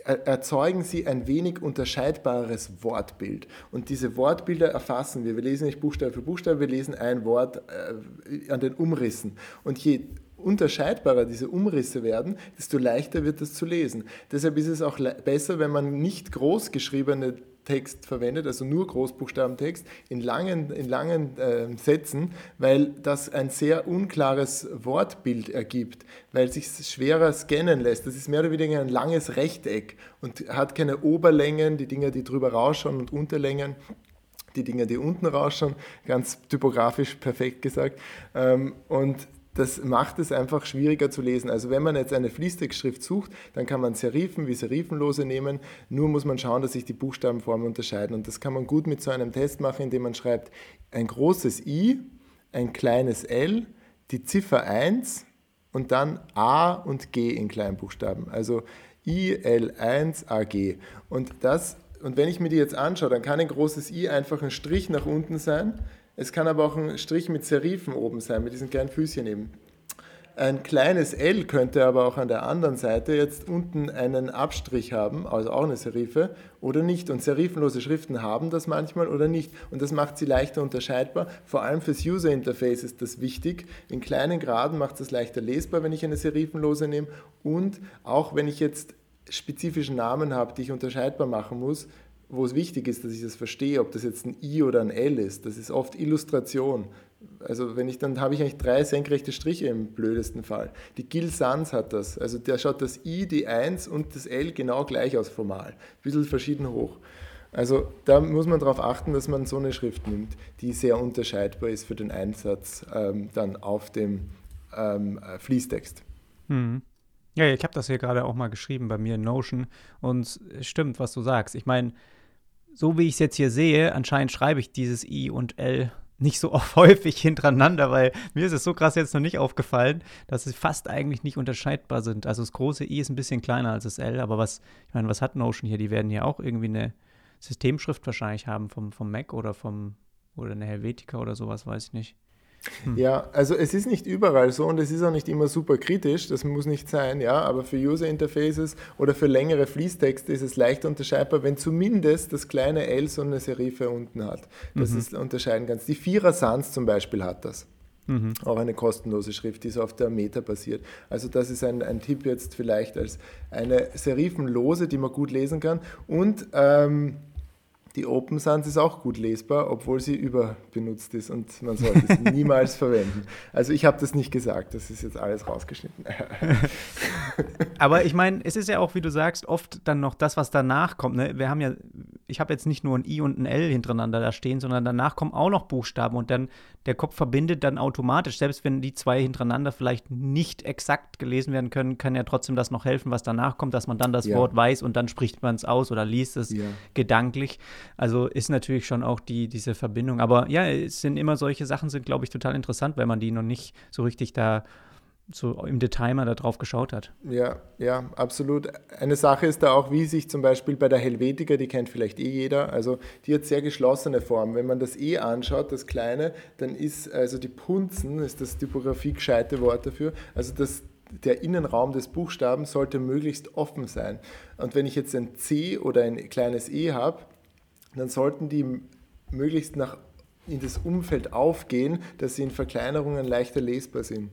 erzeugen sie ein wenig unterscheidbares Wortbild. Und diese Wortbilder erfassen wir. Wir lesen nicht Buchstabe für Buchstabe, wir lesen ein Wort äh, an den Umrissen. Und je unterscheidbarer diese Umrisse werden, desto leichter wird es zu lesen. Deshalb ist es auch besser, wenn man nicht groß geschriebene Text verwendet, also nur Großbuchstabentext in langen, in langen äh, Sätzen, weil das ein sehr unklares Wortbild ergibt, weil sich schwerer scannen lässt. Das ist mehr oder weniger ein langes Rechteck und hat keine Oberlängen, die Dinge, die drüber rausschauen und Unterlängen die Dinge, die unten rausschauen, ganz typografisch perfekt gesagt. Ähm, und das macht es einfach schwieriger zu lesen. Also wenn man jetzt eine Fließtextschrift sucht, dann kann man Serifen wie Serifenlose nehmen. Nur muss man schauen, dass sich die Buchstabenformen unterscheiden. Und das kann man gut mit so einem Test machen, indem man schreibt ein großes I, ein kleines L, die Ziffer 1 und dann A und G in Kleinbuchstaben. Also I, L, 1, A, G. Und, das, und wenn ich mir die jetzt anschaue, dann kann ein großes I einfach ein Strich nach unten sein es kann aber auch ein Strich mit Serifen oben sein, mit diesen kleinen Füßchen eben. Ein kleines L könnte aber auch an der anderen Seite jetzt unten einen Abstrich haben, also auch eine Serife, oder nicht. Und serifenlose Schriften haben das manchmal oder nicht. Und das macht sie leichter unterscheidbar. Vor allem fürs User Interface ist das wichtig. In kleinen Graden macht es leichter lesbar, wenn ich eine serifenlose nehme. Und auch wenn ich jetzt spezifische Namen habe, die ich unterscheidbar machen muss, wo es wichtig ist, dass ich das verstehe, ob das jetzt ein I oder ein L ist. Das ist oft Illustration. Also wenn ich dann habe ich eigentlich drei senkrechte Striche im blödesten Fall. Die Gil Sans hat das. Also der schaut das I, die 1 und das L genau gleich aus formal. Ein bisschen verschieden hoch. Also da muss man darauf achten, dass man so eine Schrift nimmt, die sehr unterscheidbar ist für den Einsatz ähm, dann auf dem ähm, Fließtext. Mhm. Ja, ich habe das hier gerade auch mal geschrieben bei mir in Notion und es stimmt, was du sagst. Ich meine, so wie ich es jetzt hier sehe, anscheinend schreibe ich dieses I und L nicht so oft häufig hintereinander, weil mir ist es so krass jetzt noch nicht aufgefallen, dass sie fast eigentlich nicht unterscheidbar sind. Also das große I ist ein bisschen kleiner als das L, aber was, ich meine, was hat Notion hier? Die werden hier auch irgendwie eine Systemschrift wahrscheinlich haben vom, vom Mac oder vom oder eine Helvetica oder sowas, weiß ich nicht. Hm. Ja, also es ist nicht überall so und es ist auch nicht immer super kritisch, das muss nicht sein, ja, aber für User Interfaces oder für längere Fließtexte ist es leicht unterscheidbar, wenn zumindest das kleine L so eine Serife unten hat, dass mhm. es unterscheiden kannst. Die Vierer Sans zum Beispiel hat das. Mhm. Auch eine kostenlose Schrift, die so auf der Meta basiert. Also das ist ein, ein Tipp jetzt vielleicht als eine Serifenlose, die man gut lesen kann. Und ähm, die Open Sans ist auch gut lesbar, obwohl sie überbenutzt ist und man sollte es niemals verwenden. Also ich habe das nicht gesagt, das ist jetzt alles rausgeschnitten. Aber ich meine, es ist ja auch, wie du sagst, oft dann noch das, was danach kommt. Ne? Wir haben ja, ich habe jetzt nicht nur ein I und ein L hintereinander da stehen, sondern danach kommen auch noch Buchstaben und dann der Kopf verbindet dann automatisch, selbst wenn die zwei hintereinander vielleicht nicht exakt gelesen werden können, kann ja trotzdem das noch helfen, was danach kommt, dass man dann das ja. Wort weiß und dann spricht man es aus oder liest es ja. gedanklich. Also ist natürlich schon auch die, diese Verbindung. Aber ja, es sind immer solche Sachen, sind, glaube ich, total interessant, weil man die noch nicht so richtig da so im Detail mal darauf geschaut hat. Ja, ja, absolut. Eine Sache ist da auch, wie sich zum Beispiel bei der Helvetica, die kennt vielleicht eh jeder, also die hat sehr geschlossene Formen. Wenn man das E anschaut, das kleine, dann ist also die Punzen, ist das Typografie gescheite Wort dafür, also das, der Innenraum des Buchstaben sollte möglichst offen sein. Und wenn ich jetzt ein C oder ein kleines E habe, dann sollten die möglichst nach, in das Umfeld aufgehen, dass sie in Verkleinerungen leichter lesbar sind.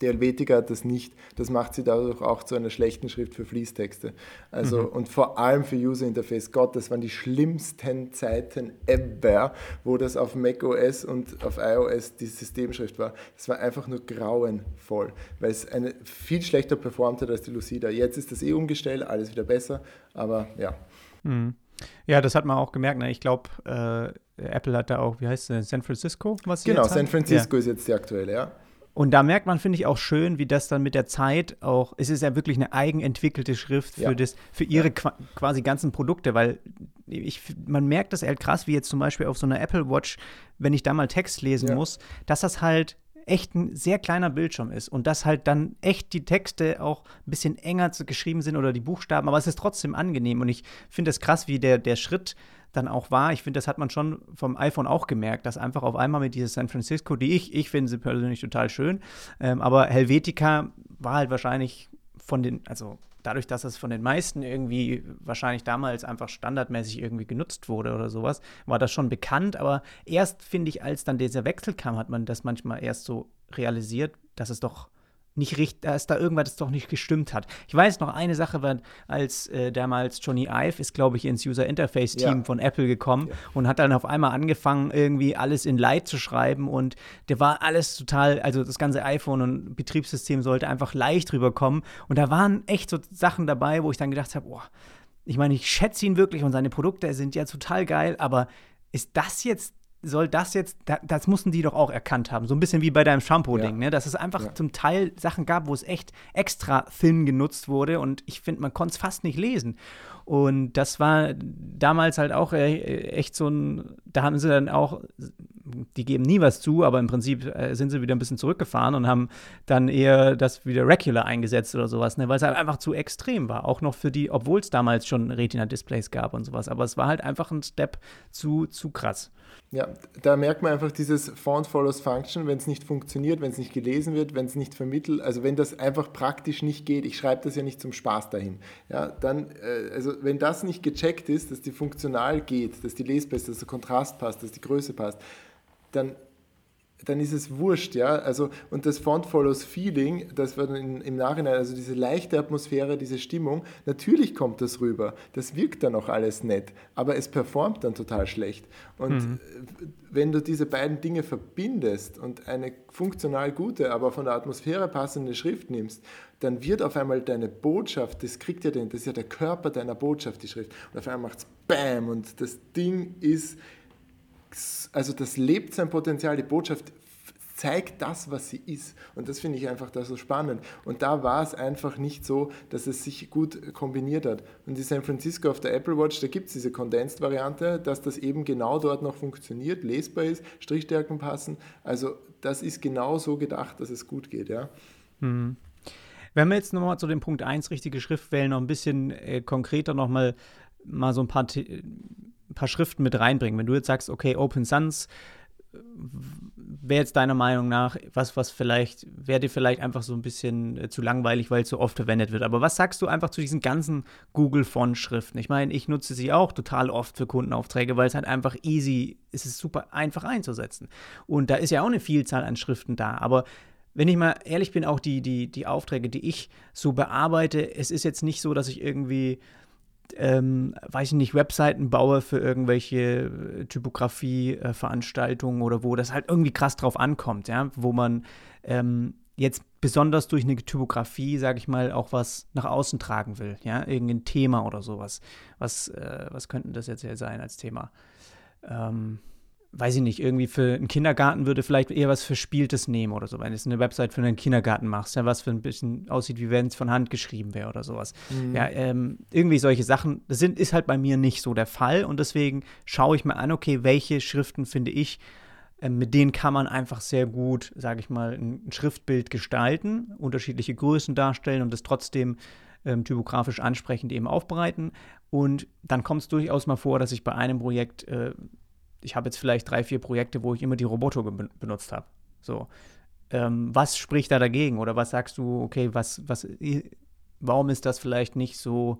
Die Helvetica hat das nicht. Das macht sie dadurch auch zu einer schlechten Schrift für Fließtexte. Also, mhm. Und vor allem für User Interface. Gott, das waren die schlimmsten Zeiten ever, wo das auf macOS und auf iOS die Systemschrift war. Das war einfach nur grauenvoll, weil es eine viel schlechter performt hat als die Lucida. Jetzt ist das eh umgestellt, alles wieder besser, aber ja. Mhm. Ja, das hat man auch gemerkt. Ne? Ich glaube, äh, Apple hat da auch, wie heißt es, San Francisco? Was genau, San Francisco ja. ist jetzt die aktuelle, ja. Und da merkt man, finde ich, auch schön, wie das dann mit der Zeit auch, es ist ja wirklich eine eigenentwickelte Schrift für, ja. das, für ihre quasi ganzen Produkte, weil ich, man merkt das halt krass, wie jetzt zum Beispiel auf so einer Apple Watch, wenn ich da mal Text lesen ja. muss, dass das halt echt ein sehr kleiner Bildschirm ist und dass halt dann echt die Texte auch ein bisschen enger geschrieben sind oder die Buchstaben, aber es ist trotzdem angenehm und ich finde es krass, wie der, der Schritt dann auch war. Ich finde, das hat man schon vom iPhone auch gemerkt, dass einfach auf einmal mit dieses San Francisco, die ich, ich finde sie persönlich total schön, ähm, aber Helvetica war halt wahrscheinlich von den, also dadurch, dass es von den meisten irgendwie wahrscheinlich damals einfach standardmäßig irgendwie genutzt wurde oder sowas, war das schon bekannt. Aber erst, finde ich, als dann dieser Wechsel kam, hat man das manchmal erst so realisiert, dass es doch nicht richtig, dass da irgendwas doch nicht gestimmt hat. Ich weiß noch eine Sache, war, als äh, damals Johnny Ive ist, glaube ich, ins User Interface Team ja. von Apple gekommen ja. und hat dann auf einmal angefangen, irgendwie alles in Light zu schreiben und der war alles total, also das ganze iPhone und Betriebssystem sollte einfach leicht rüberkommen und da waren echt so Sachen dabei, wo ich dann gedacht habe, boah, ich meine, ich schätze ihn wirklich und seine Produkte sind ja total geil, aber ist das jetzt soll das jetzt, das mussten die doch auch erkannt haben. So ein bisschen wie bei deinem Shampoo-Ding, ja. ne? Dass es einfach ja. zum Teil Sachen gab, wo es echt extra thin genutzt wurde und ich finde, man konnte es fast nicht lesen. Und das war damals halt auch äh, echt so ein, da haben sie dann auch, die geben nie was zu, aber im Prinzip äh, sind sie wieder ein bisschen zurückgefahren und haben dann eher das wieder Regular eingesetzt oder sowas, ne? weil es halt einfach zu extrem war. Auch noch für die, obwohl es damals schon Retina-Displays gab und sowas. Aber es war halt einfach ein Step zu, zu krass. Ja, da merkt man einfach dieses Font follows Function, wenn es nicht funktioniert, wenn es nicht gelesen wird, wenn es nicht vermittelt, also wenn das einfach praktisch nicht geht, ich schreibe das ja nicht zum Spaß dahin, ja, dann, äh, also wenn das nicht gecheckt ist, dass die funktional geht, dass die lesbar dass der Kontrast passt, dass die Größe passt, dann dann ist es wurscht, ja. Also, und das Font Follows Feeling, das dann im Nachhinein, also diese leichte Atmosphäre, diese Stimmung, natürlich kommt das rüber. Das wirkt dann auch alles nett, aber es performt dann total schlecht. Und mhm. wenn du diese beiden Dinge verbindest und eine funktional gute, aber von der Atmosphäre passende Schrift nimmst, dann wird auf einmal deine Botschaft, das kriegt ja den, das ist ja der Körper deiner Botschaft, die Schrift. Und auf einmal macht es BAM und das Ding ist also das lebt sein Potenzial, die Botschaft zeigt das, was sie ist. Und das finde ich einfach da so spannend. Und da war es einfach nicht so, dass es sich gut kombiniert hat. Und die San Francisco auf der Apple Watch, da gibt es diese Condensed-Variante, dass das eben genau dort noch funktioniert, lesbar ist, Strichstärken passen. Also das ist genau so gedacht, dass es gut geht, ja. Mhm. Wenn wir jetzt nochmal zu dem Punkt 1 richtige Schrift wählen, noch ein bisschen äh, konkreter nochmal mal so ein paar ein paar Schriften mit reinbringen. Wenn du jetzt sagst, okay, Open Sans, wäre jetzt deiner Meinung nach was, was vielleicht, wäre dir vielleicht einfach so ein bisschen äh, zu langweilig, weil es so oft verwendet wird. Aber was sagst du einfach zu diesen ganzen Google-Font-Schriften? Ich meine, ich nutze sie auch total oft für Kundenaufträge, weil es halt einfach easy, es ist super einfach einzusetzen. Und da ist ja auch eine Vielzahl an Schriften da. Aber wenn ich mal ehrlich bin, auch die, die, die Aufträge, die ich so bearbeite, es ist jetzt nicht so, dass ich irgendwie ähm, weiß ich nicht, Webseiten baue für irgendwelche äh, Typografie-Veranstaltungen oder wo das halt irgendwie krass drauf ankommt, ja, wo man ähm, jetzt besonders durch eine Typografie, sage ich mal, auch was nach außen tragen will, ja, irgendein Thema oder sowas. Was, äh, was könnte das jetzt hier sein als Thema? Ähm, weiß ich nicht, irgendwie für einen Kindergarten würde vielleicht eher was Verspieltes nehmen oder so, wenn du eine Website für einen Kindergarten machst, ja, was für ein bisschen aussieht, wie wenn es von Hand geschrieben wäre oder sowas. Mhm. Ja, ähm, irgendwie solche Sachen, das sind, ist halt bei mir nicht so der Fall und deswegen schaue ich mir an, okay, welche Schriften finde ich, äh, mit denen kann man einfach sehr gut, sage ich mal, ein Schriftbild gestalten, unterschiedliche Größen darstellen und das trotzdem ähm, typografisch ansprechend eben aufbereiten. Und dann kommt es durchaus mal vor, dass ich bei einem Projekt äh, ich habe jetzt vielleicht drei, vier Projekte, wo ich immer die Roboter benutzt habe. So. Ähm, was spricht da dagegen? Oder was sagst du, okay, was, was, warum ist das vielleicht nicht so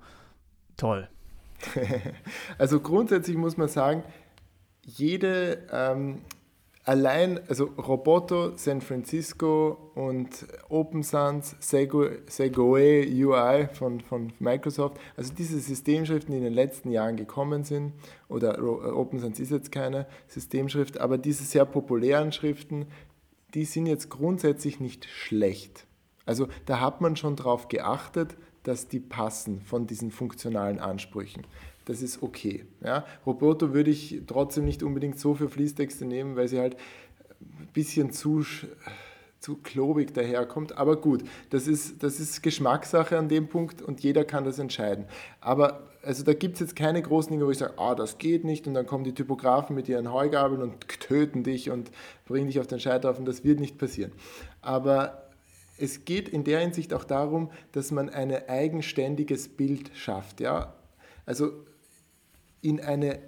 toll? also grundsätzlich muss man sagen, jede ähm, allein, also Roboto, San Francisco und OpenSans, Segway UI von, von Microsoft, also diese Systemschriften, die in den letzten Jahren gekommen sind, oder äh, OpenSans ist jetzt keine Systemschrift, aber diese sehr populären Schriften, die sind jetzt grundsätzlich nicht schlecht. Also da hat man schon darauf geachtet, dass die passen von diesen funktionalen Ansprüchen das ist okay. Ja. Roboto würde ich trotzdem nicht unbedingt so für Fließtexte nehmen, weil sie halt ein bisschen zu, zu klobig daherkommt. Aber gut, das ist, das ist Geschmackssache an dem Punkt und jeder kann das entscheiden. Aber also da gibt es jetzt keine großen Dinge, wo ich sage, ah, das geht nicht und dann kommen die Typografen mit ihren Heugabeln und töten dich und bringen dich auf den Scheiterhaufen. Das wird nicht passieren. Aber es geht in der Hinsicht auch darum, dass man ein eigenständiges Bild schafft. Ja? Also in eine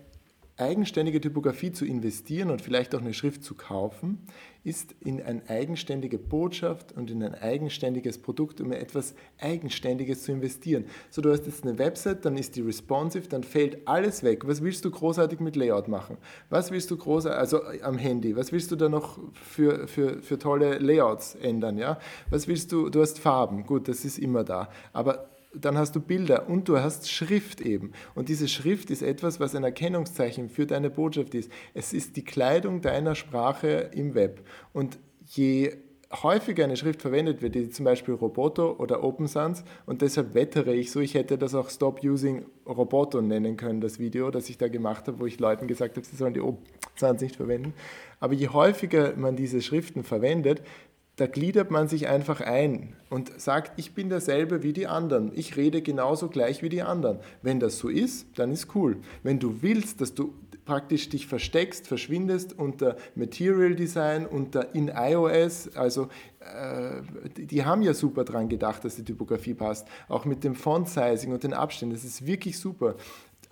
eigenständige Typografie zu investieren und vielleicht auch eine Schrift zu kaufen, ist in eine eigenständige Botschaft und in ein eigenständiges Produkt, um etwas Eigenständiges zu investieren. So, du hast jetzt eine Website, dann ist die responsive, dann fällt alles weg. Was willst du großartig mit Layout machen? Was willst du großartig, also am Handy, was willst du da noch für, für, für tolle Layouts ändern? Ja? Was willst du, du hast Farben, gut, das ist immer da, aber dann hast du Bilder und du hast Schrift eben. Und diese Schrift ist etwas, was ein Erkennungszeichen für deine Botschaft ist. Es ist die Kleidung deiner Sprache im Web. Und je häufiger eine Schrift verwendet wird, wie zum Beispiel Roboto oder Open Sans, und deshalb wettere ich so, ich hätte das auch Stop Using Roboto nennen können, das Video, das ich da gemacht habe, wo ich Leuten gesagt habe, sie sollen die Open Sans nicht verwenden. Aber je häufiger man diese Schriften verwendet, da gliedert man sich einfach ein und sagt, ich bin derselbe wie die anderen. Ich rede genauso gleich wie die anderen. Wenn das so ist, dann ist cool. Wenn du willst, dass du praktisch dich versteckst, verschwindest unter Material Design, unter in iOS, also äh, die haben ja super dran gedacht, dass die Typografie passt, auch mit dem Font Sizing und den Abständen, das ist wirklich super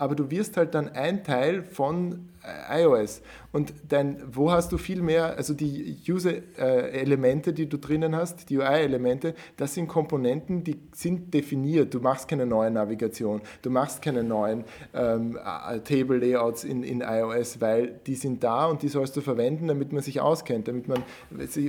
aber du wirst halt dann ein Teil von äh, iOS. Und dann, wo hast du viel mehr, also die User-Elemente, die du drinnen hast, die UI-Elemente, das sind Komponenten, die sind definiert. Du machst keine neue Navigation, du machst keine neuen ähm, äh, Table-Layouts in, in iOS, weil die sind da und die sollst du verwenden, damit man sich auskennt, damit man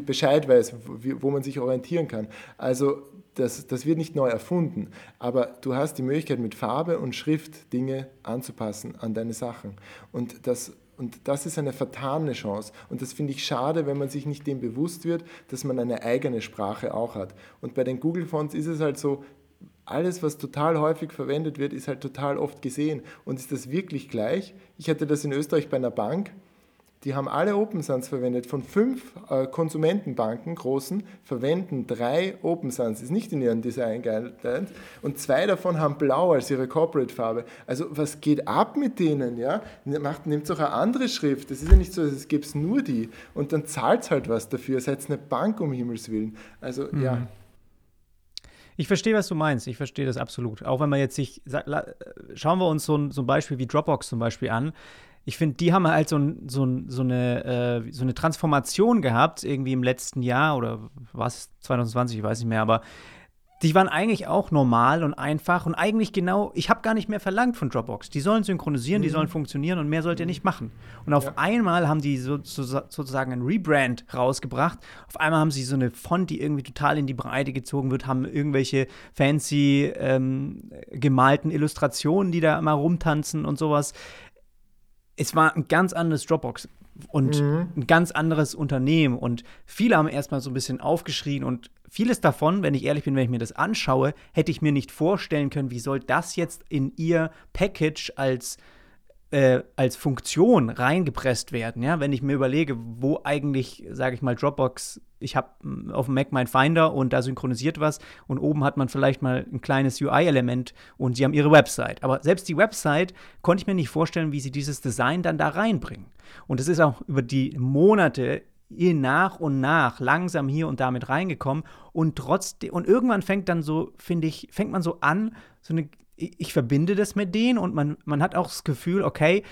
Bescheid weiß, wo man sich orientieren kann. Also das, das wird nicht neu erfunden, aber du hast die Möglichkeit, mit Farbe und Schrift Dinge anzupassen an deine Sachen. Und das, und das ist eine vertane Chance. Und das finde ich schade, wenn man sich nicht dem bewusst wird, dass man eine eigene Sprache auch hat. Und bei den Google-Fonts ist es halt so, alles, was total häufig verwendet wird, ist halt total oft gesehen. Und ist das wirklich gleich? Ich hatte das in Österreich bei einer Bank die haben alle Open Sans verwendet. Von fünf äh, Konsumentenbanken, großen, verwenden drei Open Sans. Ist nicht in ihren Design Guidelines. Und zwei davon haben blau als ihre Corporate-Farbe. Also was geht ab mit denen? Ja? Macht, nehmt doch eine andere Schrift. Das ist ja nicht so, es gibt nur die. Und dann zahlt halt was dafür. Seid eine Bank, um Himmels Willen. Also mhm. ja. Ich verstehe, was du meinst. Ich verstehe das absolut. Auch wenn man jetzt sich, schauen wir uns so ein, so ein Beispiel wie Dropbox zum Beispiel an ich finde, die haben halt so, so, so, eine, äh, so eine Transformation gehabt, irgendwie im letzten Jahr oder was, 2020, ich weiß nicht mehr, aber die waren eigentlich auch normal und einfach und eigentlich genau, ich habe gar nicht mehr verlangt von Dropbox. Die sollen synchronisieren, mhm. die sollen funktionieren und mehr sollt ihr nicht machen. Und auf ja. einmal haben die so, so, sozusagen ein Rebrand rausgebracht. Auf einmal haben sie so eine Font, die irgendwie total in die Breite gezogen wird, haben irgendwelche fancy ähm, gemalten Illustrationen, die da mal rumtanzen und sowas es war ein ganz anderes Dropbox und mhm. ein ganz anderes Unternehmen. Und viele haben erstmal so ein bisschen aufgeschrien und vieles davon, wenn ich ehrlich bin, wenn ich mir das anschaue, hätte ich mir nicht vorstellen können, wie soll das jetzt in ihr Package als äh, als Funktion reingepresst werden. Ja, wenn ich mir überlege, wo eigentlich, sage ich mal, Dropbox, ich habe hm, auf dem Mac mein Finder und da synchronisiert was und oben hat man vielleicht mal ein kleines UI-Element und sie haben ihre Website. Aber selbst die Website konnte ich mir nicht vorstellen, wie sie dieses Design dann da reinbringen. Und es ist auch über die Monate nach und nach langsam hier und da mit reingekommen und trotzdem und irgendwann fängt dann so finde ich fängt man so an so eine ich verbinde das mit denen und man, man hat auch das Gefühl, okay,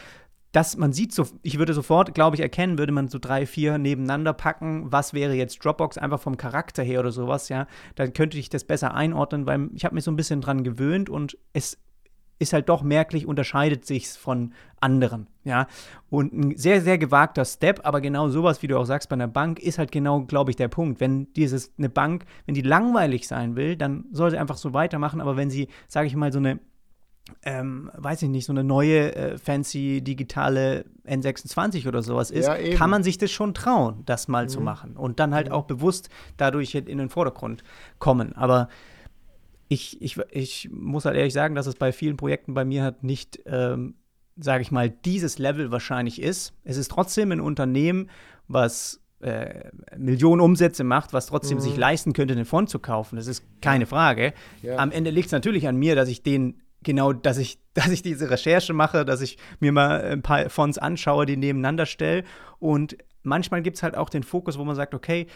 dass man sieht so, ich würde sofort, glaube ich, erkennen, würde man so drei, vier nebeneinander packen, was wäre jetzt Dropbox einfach vom Charakter her oder sowas, ja, dann könnte ich das besser einordnen, weil ich habe mich so ein bisschen dran gewöhnt und es ist halt doch merklich, unterscheidet sich von anderen, ja. Und ein sehr, sehr gewagter Step, aber genau sowas, wie du auch sagst, bei einer Bank, ist halt genau, glaube ich, der Punkt. Wenn dieses, eine Bank, wenn die langweilig sein will, dann soll sie einfach so weitermachen, aber wenn sie, sage ich mal, so eine ähm, weiß ich nicht, so eine neue äh, fancy digitale N26 oder sowas ist, ja, kann man sich das schon trauen, das mal mhm. zu machen und dann halt mhm. auch bewusst dadurch in den Vordergrund kommen. Aber ich, ich, ich muss halt ehrlich sagen, dass es bei vielen Projekten bei mir halt nicht, ähm, sage ich mal, dieses Level wahrscheinlich ist. Es ist trotzdem ein Unternehmen, was äh, Millionen Umsätze macht, was trotzdem mhm. sich leisten könnte, den Fond zu kaufen. Das ist keine Frage. Ja. Am Ende liegt es natürlich an mir, dass ich den genau, dass ich, dass ich diese Recherche mache, dass ich mir mal ein paar Fonds anschaue, die nebeneinander stelle. Und manchmal gibt es halt auch den Fokus, wo man sagt, okay,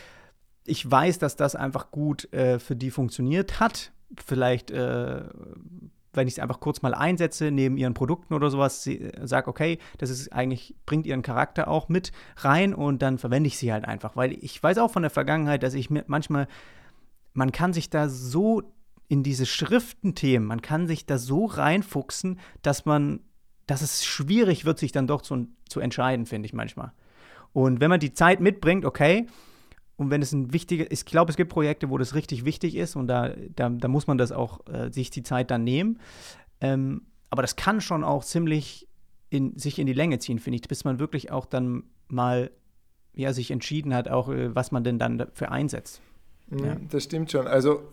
ich weiß, dass das einfach gut äh, für die funktioniert hat vielleicht äh, wenn ich es einfach kurz mal einsetze neben ihren Produkten oder sowas, sage, okay, das ist eigentlich, bringt ihren Charakter auch mit rein und dann verwende ich sie halt einfach. Weil ich weiß auch von der Vergangenheit, dass ich mir manchmal, man kann sich da so in diese Schriftenthemen, man kann sich da so reinfuchsen, dass man, dass es schwierig wird, sich dann doch zu, zu entscheiden, finde ich manchmal. Und wenn man die Zeit mitbringt, okay, und wenn es ein wichtiger, ich glaube, es gibt Projekte, wo das richtig wichtig ist und da, da, da muss man das auch äh, sich die Zeit dann nehmen. Ähm, aber das kann schon auch ziemlich in, sich in die Länge ziehen, finde ich, bis man wirklich auch dann mal ja, sich entschieden hat, auch äh, was man denn dann dafür einsetzt. Mhm, ja. Das stimmt schon. Also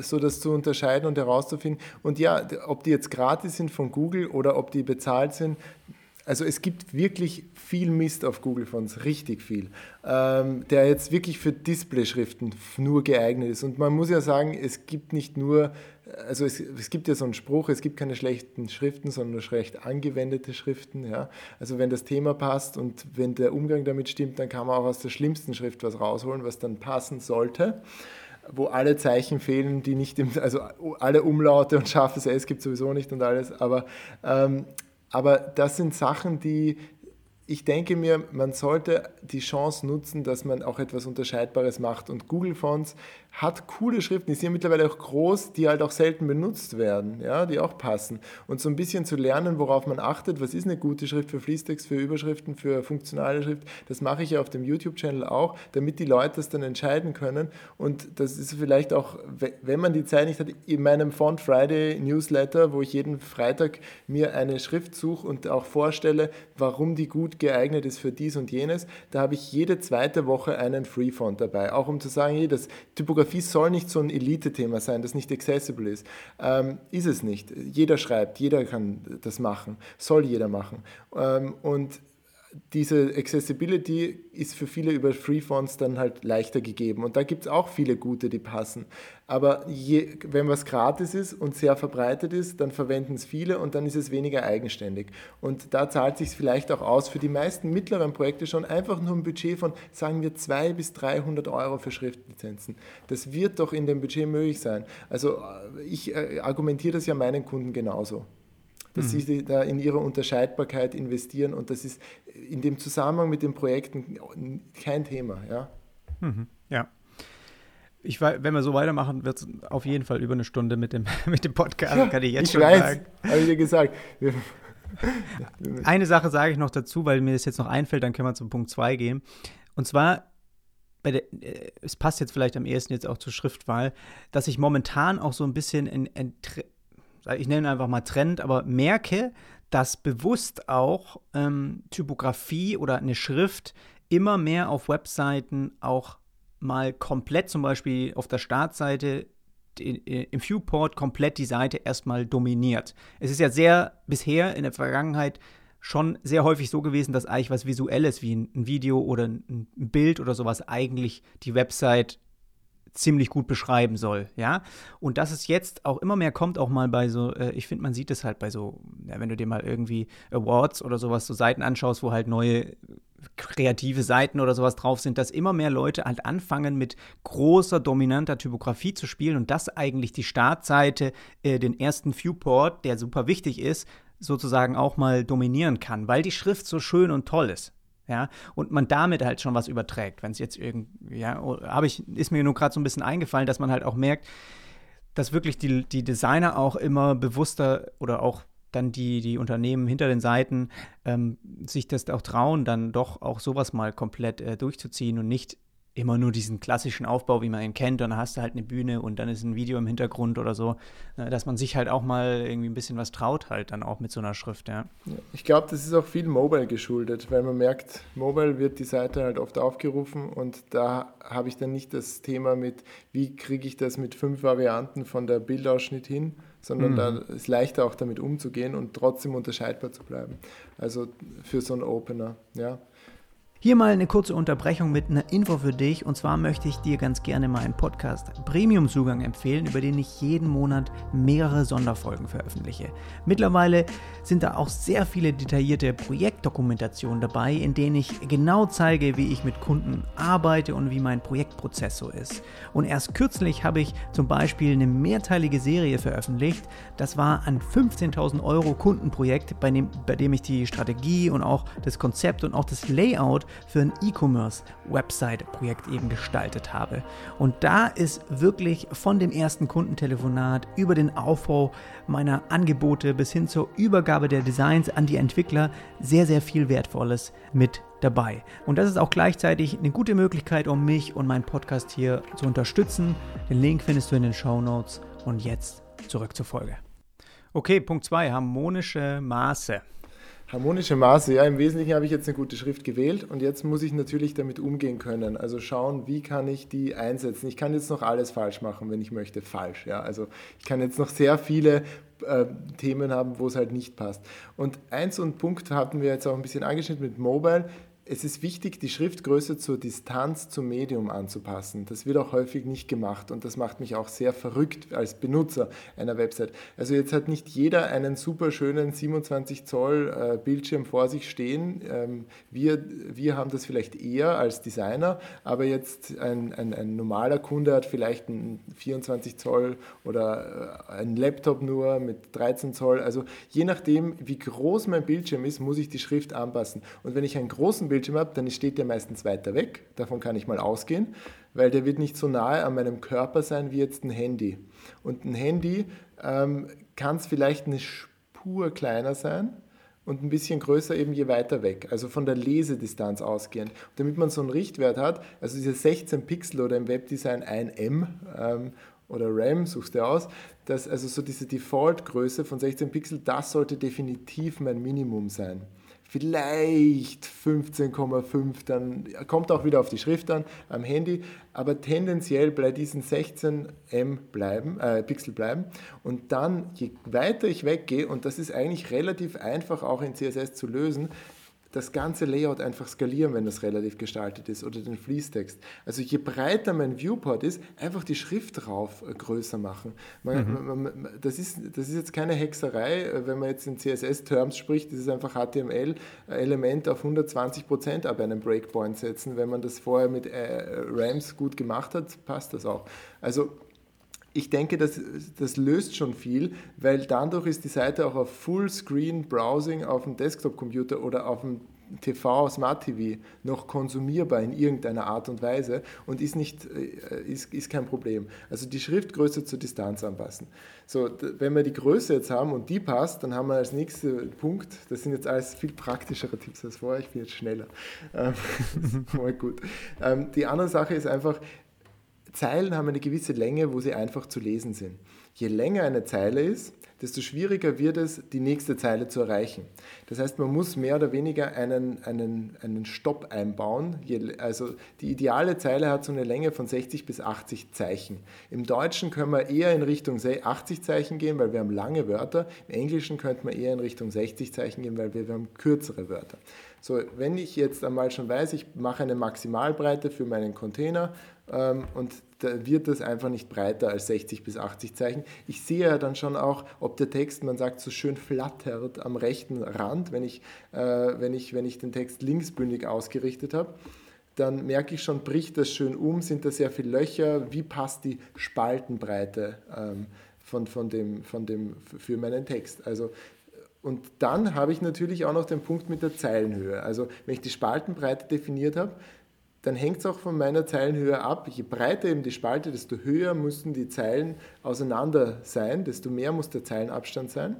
so das zu unterscheiden und herauszufinden. Und ja, ob die jetzt gratis sind von Google oder ob die bezahlt sind, also es gibt wirklich viel Mist auf Google Fonts, richtig viel, ähm, der jetzt wirklich für Display-Schriften nur geeignet ist. Und man muss ja sagen, es gibt nicht nur, also es, es gibt ja so einen Spruch, es gibt keine schlechten Schriften, sondern nur schlecht angewendete Schriften. Ja? Also wenn das Thema passt und wenn der Umgang damit stimmt, dann kann man auch aus der schlimmsten Schrift was rausholen, was dann passen sollte wo alle Zeichen fehlen, die nicht im, also alle Umlaute und scharfes S gibt sowieso nicht und alles, aber ähm, aber das sind Sachen, die ich denke mir, man sollte die Chance nutzen, dass man auch etwas Unterscheidbares macht. Und Google Fonts hat coole Schriften, die sind ja mittlerweile auch groß, die halt auch selten benutzt werden, ja, die auch passen. Und so ein bisschen zu lernen, worauf man achtet, was ist eine gute Schrift für Fließtext, für Überschriften, für funktionale Schrift, das mache ich ja auf dem YouTube-Channel auch, damit die Leute das dann entscheiden können. Und das ist vielleicht auch, wenn man die Zeit nicht hat, in meinem Font Friday Newsletter, wo ich jeden Freitag mir eine Schrift suche und auch vorstelle, warum die gut geeignet ist für dies und jenes, da habe ich jede zweite Woche einen Free Font dabei, auch um zu sagen, hey, das Typografie Fotografie soll nicht so ein Elite-Thema sein, das nicht accessible ist. Ähm, ist es nicht. Jeder schreibt, jeder kann das machen, soll jeder machen. Ähm, und diese Accessibility ist für viele über Freefonts dann halt leichter gegeben. Und da gibt es auch viele gute, die passen. Aber je, wenn was gratis ist und sehr verbreitet ist, dann verwenden es viele und dann ist es weniger eigenständig. Und da zahlt sich vielleicht auch aus für die meisten mittleren Projekte schon einfach nur ein Budget von, sagen wir, 200 bis 300 Euro für Schriftlizenzen. Das wird doch in dem Budget möglich sein. Also äh, ich äh, argumentiere das ja meinen Kunden genauso dass mhm. sie da in ihre Unterscheidbarkeit investieren und das ist in dem Zusammenhang mit den Projekten kein Thema. Ja. Mhm. ja. Ich, wenn wir so weitermachen, wird es auf jeden Fall über eine Stunde mit dem, mit dem Podcast, ja, kann ich jetzt ich schon weiß, sagen. habe ich dir gesagt. eine Sache sage ich noch dazu, weil mir das jetzt noch einfällt, dann können wir zum Punkt 2 gehen. Und zwar, der, äh, es passt jetzt vielleicht am ehesten jetzt auch zur Schriftwahl, dass ich momentan auch so ein bisschen in, in ich nenne einfach mal Trend, aber merke, dass bewusst auch ähm, Typografie oder eine Schrift immer mehr auf Webseiten auch mal komplett zum Beispiel auf der Startseite im Viewport komplett die Seite erstmal dominiert. Es ist ja sehr bisher in der Vergangenheit schon sehr häufig so gewesen, dass eigentlich was Visuelles wie ein Video oder ein Bild oder sowas eigentlich die Website ziemlich gut beschreiben soll, ja. Und dass es jetzt auch immer mehr kommt, auch mal bei so, äh, ich finde, man sieht es halt bei so, ja, wenn du dir mal irgendwie Awards oder sowas, so Seiten anschaust, wo halt neue kreative Seiten oder sowas drauf sind, dass immer mehr Leute halt anfangen mit großer, dominanter Typografie zu spielen und das eigentlich die Startseite, äh, den ersten Viewport, der super wichtig ist, sozusagen auch mal dominieren kann, weil die Schrift so schön und toll ist ja, und man damit halt schon was überträgt. Wenn es jetzt irgendwie, ja, habe ich, ist mir nur gerade so ein bisschen eingefallen, dass man halt auch merkt, dass wirklich die, die Designer auch immer bewusster oder auch dann die, die Unternehmen hinter den Seiten ähm, sich das auch trauen, dann doch auch sowas mal komplett äh, durchzuziehen und nicht immer nur diesen klassischen Aufbau, wie man ihn kennt, und dann hast du halt eine Bühne und dann ist ein Video im Hintergrund oder so, ne, dass man sich halt auch mal irgendwie ein bisschen was traut, halt dann auch mit so einer Schrift, ja. Ich glaube, das ist auch viel Mobile geschuldet, weil man merkt, Mobile wird die Seite halt oft aufgerufen und da habe ich dann nicht das Thema mit, wie kriege ich das mit fünf Varianten von der Bildausschnitt hin, sondern mhm. da ist leichter auch damit umzugehen und trotzdem unterscheidbar zu bleiben. Also für so einen Opener, ja. Hier mal eine kurze Unterbrechung mit einer Info für dich. Und zwar möchte ich dir ganz gerne meinen Podcast Premium-Zugang empfehlen, über den ich jeden Monat mehrere Sonderfolgen veröffentliche. Mittlerweile sind da auch sehr viele detaillierte Projektdokumentationen dabei, in denen ich genau zeige, wie ich mit Kunden arbeite und wie mein Projektprozess so ist. Und erst kürzlich habe ich zum Beispiel eine mehrteilige Serie veröffentlicht. Das war ein 15.000 Euro Kundenprojekt, bei dem, bei dem ich die Strategie und auch das Konzept und auch das Layout für ein E-Commerce-Website-Projekt eben gestaltet habe. Und da ist wirklich von dem ersten Kundentelefonat über den Aufbau meiner Angebote bis hin zur Übergabe der Designs an die Entwickler sehr, sehr viel Wertvolles mit dabei. Und das ist auch gleichzeitig eine gute Möglichkeit, um mich und meinen Podcast hier zu unterstützen. Den Link findest du in den Show Notes. Und jetzt zurück zur Folge. Okay, Punkt 2, harmonische Maße. Harmonische Maße, ja, im Wesentlichen habe ich jetzt eine gute Schrift gewählt und jetzt muss ich natürlich damit umgehen können. Also schauen, wie kann ich die einsetzen. Ich kann jetzt noch alles falsch machen, wenn ich möchte, falsch. Ja, also ich kann jetzt noch sehr viele äh, Themen haben, wo es halt nicht passt. Und eins und Punkt hatten wir jetzt auch ein bisschen angeschnitten mit Mobile es ist wichtig, die Schriftgröße zur Distanz zum Medium anzupassen. Das wird auch häufig nicht gemacht und das macht mich auch sehr verrückt als Benutzer einer Website. Also jetzt hat nicht jeder einen super schönen 27 Zoll äh, Bildschirm vor sich stehen. Ähm, wir, wir haben das vielleicht eher als Designer, aber jetzt ein, ein, ein normaler Kunde hat vielleicht einen 24 Zoll oder äh, einen Laptop nur mit 13 Zoll. Also je nachdem, wie groß mein Bildschirm ist, muss ich die Schrift anpassen. Und wenn ich einen großen Bildschirm Bildschirm habe, dann steht der meistens weiter weg. Davon kann ich mal ausgehen, weil der wird nicht so nahe an meinem Körper sein wie jetzt ein Handy. Und ein Handy ähm, kann es vielleicht eine Spur kleiner sein und ein bisschen größer eben je weiter weg, also von der Lesedistanz ausgehend. Und damit man so einen Richtwert hat, also diese 16 Pixel oder im Webdesign 1 M ähm, oder RAM, suchst du aus, dass also so diese Default-Größe von 16 Pixel, das sollte definitiv mein Minimum sein vielleicht 15,5, dann kommt auch wieder auf die Schrift an am Handy, aber tendenziell bei diesen 16 M bleiben, äh, Pixel bleiben. Und dann, je weiter ich weggehe, und das ist eigentlich relativ einfach auch in CSS zu lösen, das ganze Layout einfach skalieren, wenn das relativ gestaltet ist oder den Fließtext. Also je breiter mein Viewport ist, einfach die Schrift rauf äh, größer machen. Man, mhm. man, man, das, ist, das ist jetzt keine Hexerei, äh, wenn man jetzt in CSS-Terms spricht, das ist einfach HTML-Element auf 120 Prozent ab einem Breakpoint setzen. Wenn man das vorher mit äh, Rams gut gemacht hat, passt das auch. Also ich denke, das, das löst schon viel, weil dadurch ist die Seite auch auf Fullscreen Browsing auf dem Desktop-Computer oder auf dem TV, Smart TV noch konsumierbar in irgendeiner Art und Weise und ist, nicht, äh, ist, ist kein Problem. Also die Schriftgröße zur Distanz anpassen. So, wenn wir die Größe jetzt haben und die passt, dann haben wir als nächsten Punkt, das sind jetzt alles viel praktischere Tipps als vorher, ich bin jetzt schneller. Ähm, mal gut. Ähm, die andere Sache ist einfach, Zeilen haben eine gewisse Länge, wo sie einfach zu lesen sind. Je länger eine Zeile ist, desto schwieriger wird es, die nächste Zeile zu erreichen. Das heißt, man muss mehr oder weniger einen, einen, einen Stopp einbauen. Also die ideale Zeile hat so eine Länge von 60 bis 80 Zeichen. Im Deutschen können wir eher in Richtung 80 Zeichen gehen, weil wir haben lange Wörter. Im Englischen könnte man eher in Richtung 60 Zeichen gehen, weil wir, wir haben kürzere Wörter. So, wenn ich jetzt einmal schon weiß, ich mache eine Maximalbreite für meinen Container und da wird das einfach nicht breiter als 60 bis 80 Zeichen. Ich sehe ja dann schon auch, ob der Text, man sagt, so schön flattert am rechten Rand, wenn ich, äh, wenn ich, wenn ich den Text linksbündig ausgerichtet habe dann merke ich schon, bricht das schön um, sind da sehr viele Löcher, wie passt die Spaltenbreite ähm, von, von dem, von dem, für meinen Text. Also und dann habe ich natürlich auch noch den Punkt mit der Zeilenhöhe. Also wenn ich die Spaltenbreite definiert habe, dann hängt es auch von meiner Zeilenhöhe ab. Je breiter eben die Spalte, desto höher müssen die Zeilen auseinander sein, desto mehr muss der Zeilenabstand sein,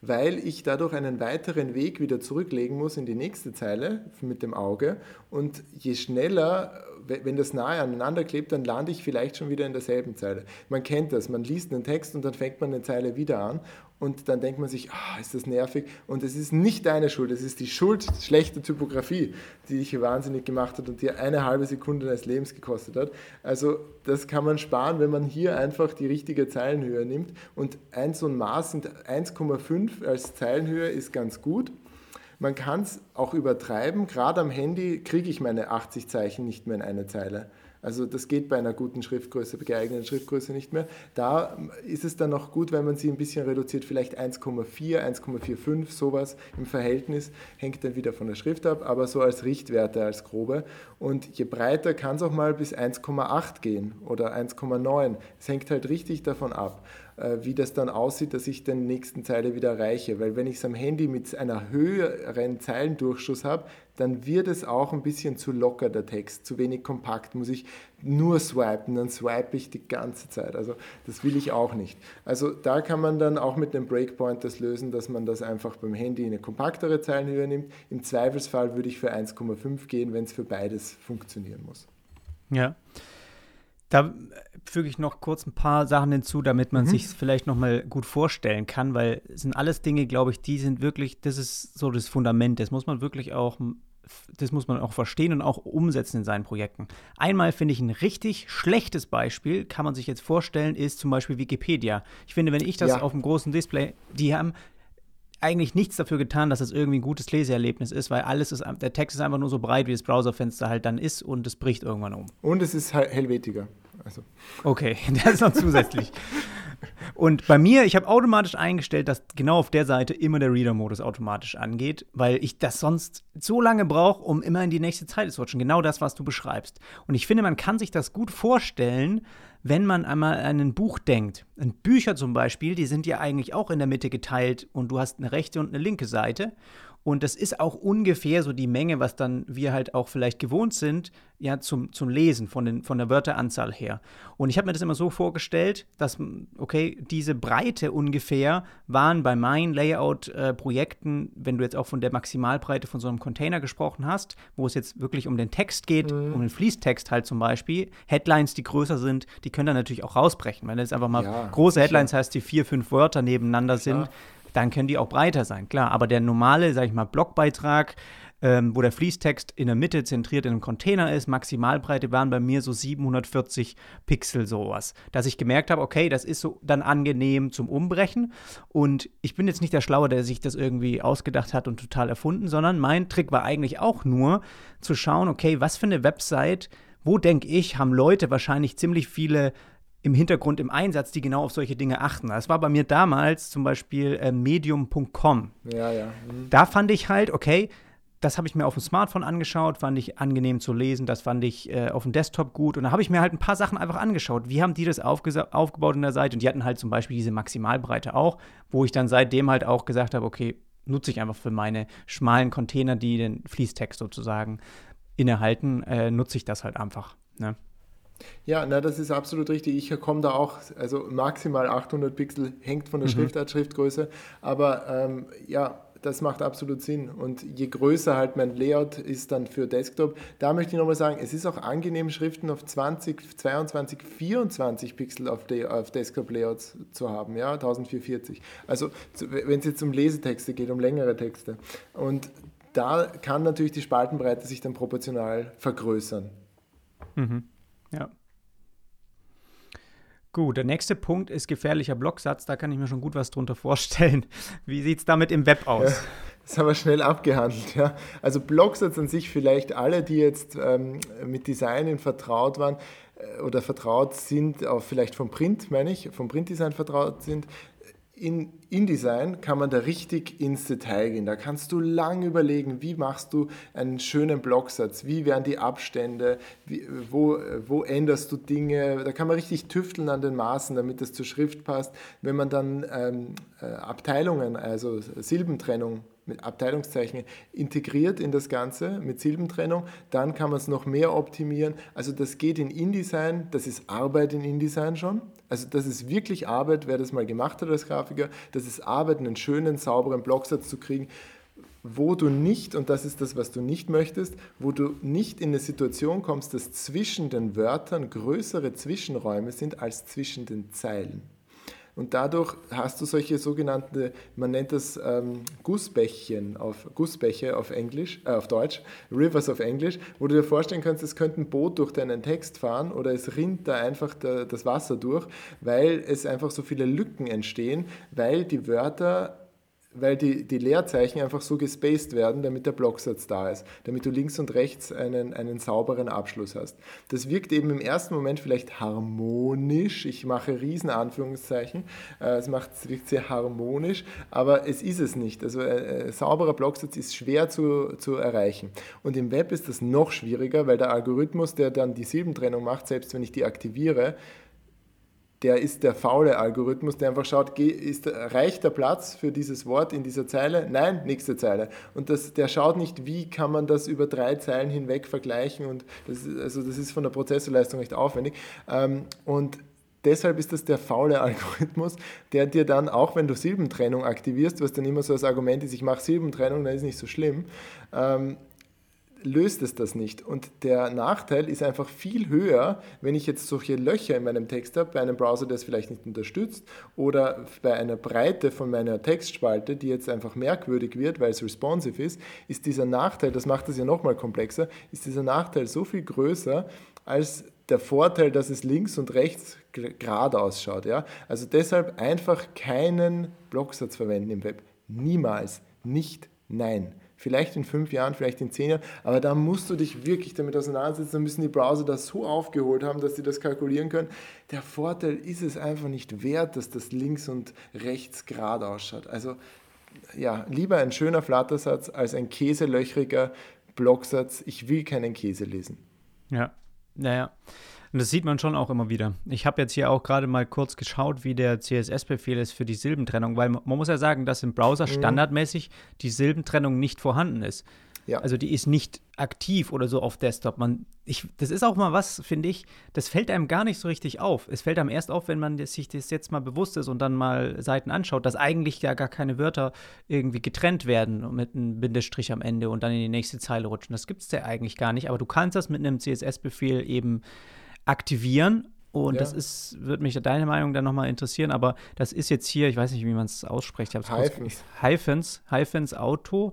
weil ich dadurch einen weiteren Weg wieder zurücklegen muss in die nächste Zeile mit dem Auge. Und je schneller, wenn das nahe aneinander klebt, dann lande ich vielleicht schon wieder in derselben Zeile. Man kennt das, man liest einen Text und dann fängt man eine Zeile wieder an und dann denkt man sich, ah, ist das nervig. Und es ist nicht deine Schuld, es ist die Schuld schlechter Typografie, die dich wahnsinnig gemacht hat und dir eine halbe Sekunde deines Lebens gekostet hat. Also das kann man sparen, wenn man hier einfach die richtige Zeilenhöhe nimmt. Und ein so ein Maß sind 1,5 als Zeilenhöhe ist ganz gut. Man kann es auch übertreiben. Gerade am Handy kriege ich meine 80 Zeichen nicht mehr in eine Zeile. Also das geht bei einer guten Schriftgröße, geeigneten Schriftgröße nicht mehr. Da ist es dann noch gut, wenn man sie ein bisschen reduziert, vielleicht 1,4, 1,45, sowas im Verhältnis, hängt dann wieder von der Schrift ab, aber so als Richtwerte, als grobe. Und je breiter kann es auch mal bis 1,8 gehen oder 1,9. Es hängt halt richtig davon ab. Äh, wie das dann aussieht, dass ich den nächsten Zeile wieder erreiche. Weil wenn ich es am Handy mit einer höheren Zeilendurchschuss habe, dann wird es auch ein bisschen zu locker, der Text, zu wenig kompakt, muss ich nur swipen, dann swipe ich die ganze Zeit. Also das will ich auch nicht. Also da kann man dann auch mit dem Breakpoint das lösen, dass man das einfach beim Handy in eine kompaktere Zeilenhöhe nimmt. Im Zweifelsfall würde ich für 1,5 gehen, wenn es für beides funktionieren muss. Ja. Da füge ich noch kurz ein paar Sachen hinzu, damit man mhm. sich vielleicht noch mal gut vorstellen kann, weil es sind alles Dinge, glaube ich, die sind wirklich, das ist so das Fundament. Das muss man wirklich auch, das muss man auch verstehen und auch umsetzen in seinen Projekten. Einmal finde ich ein richtig schlechtes Beispiel, kann man sich jetzt vorstellen, ist zum Beispiel Wikipedia. Ich finde, wenn ich das ja. auf dem großen Display, die haben eigentlich nichts dafür getan, dass das irgendwie ein gutes Leseerlebnis ist, weil alles ist, der Text ist einfach nur so breit, wie das Browserfenster halt dann ist und es bricht irgendwann um. Und es ist Helvetiger. Also. Okay, das ist noch zusätzlich. Und bei mir, ich habe automatisch eingestellt, dass genau auf der Seite immer der Reader-Modus automatisch angeht, weil ich das sonst so lange brauche, um immer in die nächste Zeile zu rutschen. Genau das, was du beschreibst. Und ich finde, man kann sich das gut vorstellen, wenn man einmal an ein Buch denkt. Und Bücher zum Beispiel, die sind ja eigentlich auch in der Mitte geteilt und du hast eine rechte und eine linke Seite. Und das ist auch ungefähr so die Menge, was dann wir halt auch vielleicht gewohnt sind, ja, zum, zum Lesen von, den, von der Wörteranzahl her. Und ich habe mir das immer so vorgestellt, dass, okay, diese Breite ungefähr waren bei meinen Layout-Projekten, äh, wenn du jetzt auch von der Maximalbreite von so einem Container gesprochen hast, wo es jetzt wirklich um den Text geht, mhm. um den Fließtext halt zum Beispiel, Headlines, die größer sind, die können dann natürlich auch rausbrechen. Wenn jetzt einfach mal ja, große Headlines klar. heißt, die vier, fünf Wörter nebeneinander klar. sind, dann können die auch breiter sein, klar. Aber der normale, sag ich mal, Blogbeitrag, ähm, wo der Fließtext in der Mitte zentriert in einem Container ist, Maximalbreite waren bei mir so 740 Pixel sowas. Dass ich gemerkt habe, okay, das ist so dann angenehm zum Umbrechen. Und ich bin jetzt nicht der Schlaue, der sich das irgendwie ausgedacht hat und total erfunden, sondern mein Trick war eigentlich auch nur zu schauen, okay, was für eine Website wo denke ich, haben Leute wahrscheinlich ziemlich viele im Hintergrund im Einsatz, die genau auf solche Dinge achten. Das war bei mir damals zum Beispiel äh, medium.com. Ja, ja. Mhm. Da fand ich halt, okay, das habe ich mir auf dem Smartphone angeschaut, fand ich angenehm zu lesen, das fand ich äh, auf dem Desktop gut. Und da habe ich mir halt ein paar Sachen einfach angeschaut. Wie haben die das aufgebaut in der Seite? Und die hatten halt zum Beispiel diese Maximalbreite auch, wo ich dann seitdem halt auch gesagt habe, okay, nutze ich einfach für meine schmalen Container, die den Fließtext sozusagen innehalten, äh, nutze ich das halt einfach. Ne? Ja, na, das ist absolut richtig. Ich komme da auch, also maximal 800 Pixel hängt von der mhm. Schriftart, Schriftgröße, aber ähm, ja, das macht absolut Sinn. Und je größer halt mein Layout ist dann für Desktop, da möchte ich nochmal sagen, es ist auch angenehm, Schriften auf 20, 22, 24 Pixel auf, auf Desktop-Layouts zu haben, ja, 1440. Also wenn es jetzt um Lesetexte geht, um längere Texte. Und da kann natürlich die Spaltenbreite sich dann proportional vergrößern. Mhm. Ja. Gut, der nächste Punkt ist gefährlicher Blocksatz. Da kann ich mir schon gut was drunter vorstellen. Wie sieht es damit im Web aus? Ja, das haben wir schnell abgehandelt. Ja. Also Blocksatz an sich vielleicht alle, die jetzt ähm, mit Designen vertraut waren äh, oder vertraut sind, auch vielleicht vom Print, meine ich, vom Printdesign vertraut sind, in InDesign kann man da richtig ins Detail gehen. Da kannst du lang überlegen, wie machst du einen schönen Blocksatz, wie werden die Abstände, wie, wo, wo änderst du Dinge. Da kann man richtig tüfteln an den Maßen, damit das zur Schrift passt. Wenn man dann ähm, äh, Abteilungen, also Silbentrennung mit Abteilungszeichen integriert in das Ganze mit Silbentrennung, dann kann man es noch mehr optimieren. Also das geht in InDesign, das ist Arbeit in InDesign schon. Also das ist wirklich Arbeit, wer das mal gemacht hat als Grafiker, das ist Arbeit, einen schönen, sauberen Blocksatz zu kriegen, wo du nicht, und das ist das, was du nicht möchtest, wo du nicht in eine Situation kommst, dass zwischen den Wörtern größere Zwischenräume sind als zwischen den Zeilen. Und dadurch hast du solche sogenannte, man nennt das ähm, Gussbächchen auf Gussbäche auf Englisch, äh, auf Deutsch, Rivers auf Englisch, wo du dir vorstellen kannst, es könnte ein Boot durch deinen Text fahren oder es rinnt da einfach der, das Wasser durch, weil es einfach so viele Lücken entstehen, weil die Wörter weil die, die Leerzeichen einfach so gespaced werden, damit der Blocksatz da ist, damit du links und rechts einen, einen sauberen Abschluss hast. Das wirkt eben im ersten Moment vielleicht harmonisch, ich mache riesen Anführungszeichen, äh, es macht, wirkt sehr harmonisch, aber es ist es nicht. Also ein äh, sauberer Blocksatz ist schwer zu, zu erreichen. Und im Web ist das noch schwieriger, weil der Algorithmus, der dann die Silbentrennung macht, selbst wenn ich die aktiviere, der ist der faule Algorithmus, der einfach schaut, ist, reicht der Platz für dieses Wort in dieser Zeile? Nein, nächste Zeile. Und das, der schaut nicht, wie kann man das über drei Zeilen hinweg vergleichen. Und das, also das ist von der Prozessorleistung recht aufwendig. Ähm, und deshalb ist das der faule Algorithmus, der dir dann, auch wenn du Silbentrennung aktivierst, was dann immer so als Argument ist, ich mache Silbentrennung, dann ist nicht so schlimm, ähm, löst es das nicht. Und der Nachteil ist einfach viel höher, wenn ich jetzt solche Löcher in meinem Text habe, bei einem Browser, der es vielleicht nicht unterstützt, oder bei einer Breite von meiner Textspalte, die jetzt einfach merkwürdig wird, weil es responsive ist, ist dieser Nachteil, das macht es ja nochmal komplexer, ist dieser Nachteil so viel größer als der Vorteil, dass es links und rechts gerade ausschaut. Ja? Also deshalb einfach keinen Blocksatz verwenden im Web. Niemals. Nicht. Nein. Vielleicht in fünf Jahren, vielleicht in zehn Jahren, aber da musst du dich wirklich damit auseinandersetzen. Da müssen die Browser das so aufgeholt haben, dass sie das kalkulieren können. Der Vorteil ist es einfach nicht wert, dass das links und rechts gerade ausschaut. Also ja, lieber ein schöner Flattersatz als ein käselöchriger Blocksatz. Ich will keinen Käse lesen. Ja, naja. Und das sieht man schon auch immer wieder. Ich habe jetzt hier auch gerade mal kurz geschaut, wie der CSS-Befehl ist für die Silbentrennung, weil man muss ja sagen, dass im Browser mhm. standardmäßig die Silbentrennung nicht vorhanden ist. Ja. Also die ist nicht aktiv oder so auf Desktop. Man, ich, das ist auch mal was, finde ich, das fällt einem gar nicht so richtig auf. Es fällt einem erst auf, wenn man sich das jetzt mal bewusst ist und dann mal Seiten anschaut, dass eigentlich ja gar keine Wörter irgendwie getrennt werden mit einem Bindestrich am Ende und dann in die nächste Zeile rutschen. Das gibt es ja eigentlich gar nicht, aber du kannst das mit einem CSS-Befehl eben aktivieren und ja. das ist, würde mich deine Meinung dann nochmal interessieren, aber das ist jetzt hier, ich weiß nicht, wie man es ausspricht. Hyphens. Hyphens, Hyphens Auto.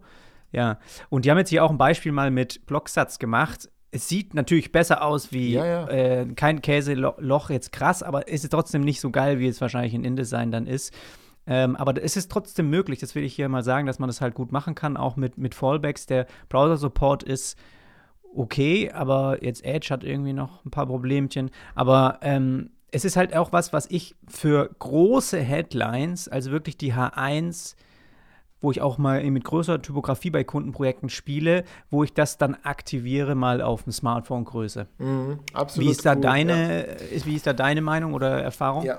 Ja. Und die haben jetzt hier auch ein Beispiel mal mit Blocksatz gemacht. Es sieht natürlich besser aus wie ja, ja. Äh, kein Käseloch jetzt krass, aber es ist trotzdem nicht so geil, wie es wahrscheinlich in InDesign dann ist. Ähm, aber es ist trotzdem möglich, das will ich hier mal sagen, dass man das halt gut machen kann, auch mit, mit Fallbacks. Der Browser-Support ist okay, aber jetzt Edge hat irgendwie noch ein paar Problemchen. Aber ähm, es ist halt auch was, was ich für große Headlines, also wirklich die H1, wo ich auch mal mit größerer Typografie bei Kundenprojekten spiele, wo ich das dann aktiviere mal auf dem Smartphone Größe. Mhm, absolut. Wie ist da gut, deine, ja. wie ist da deine Meinung oder Erfahrung? Ja,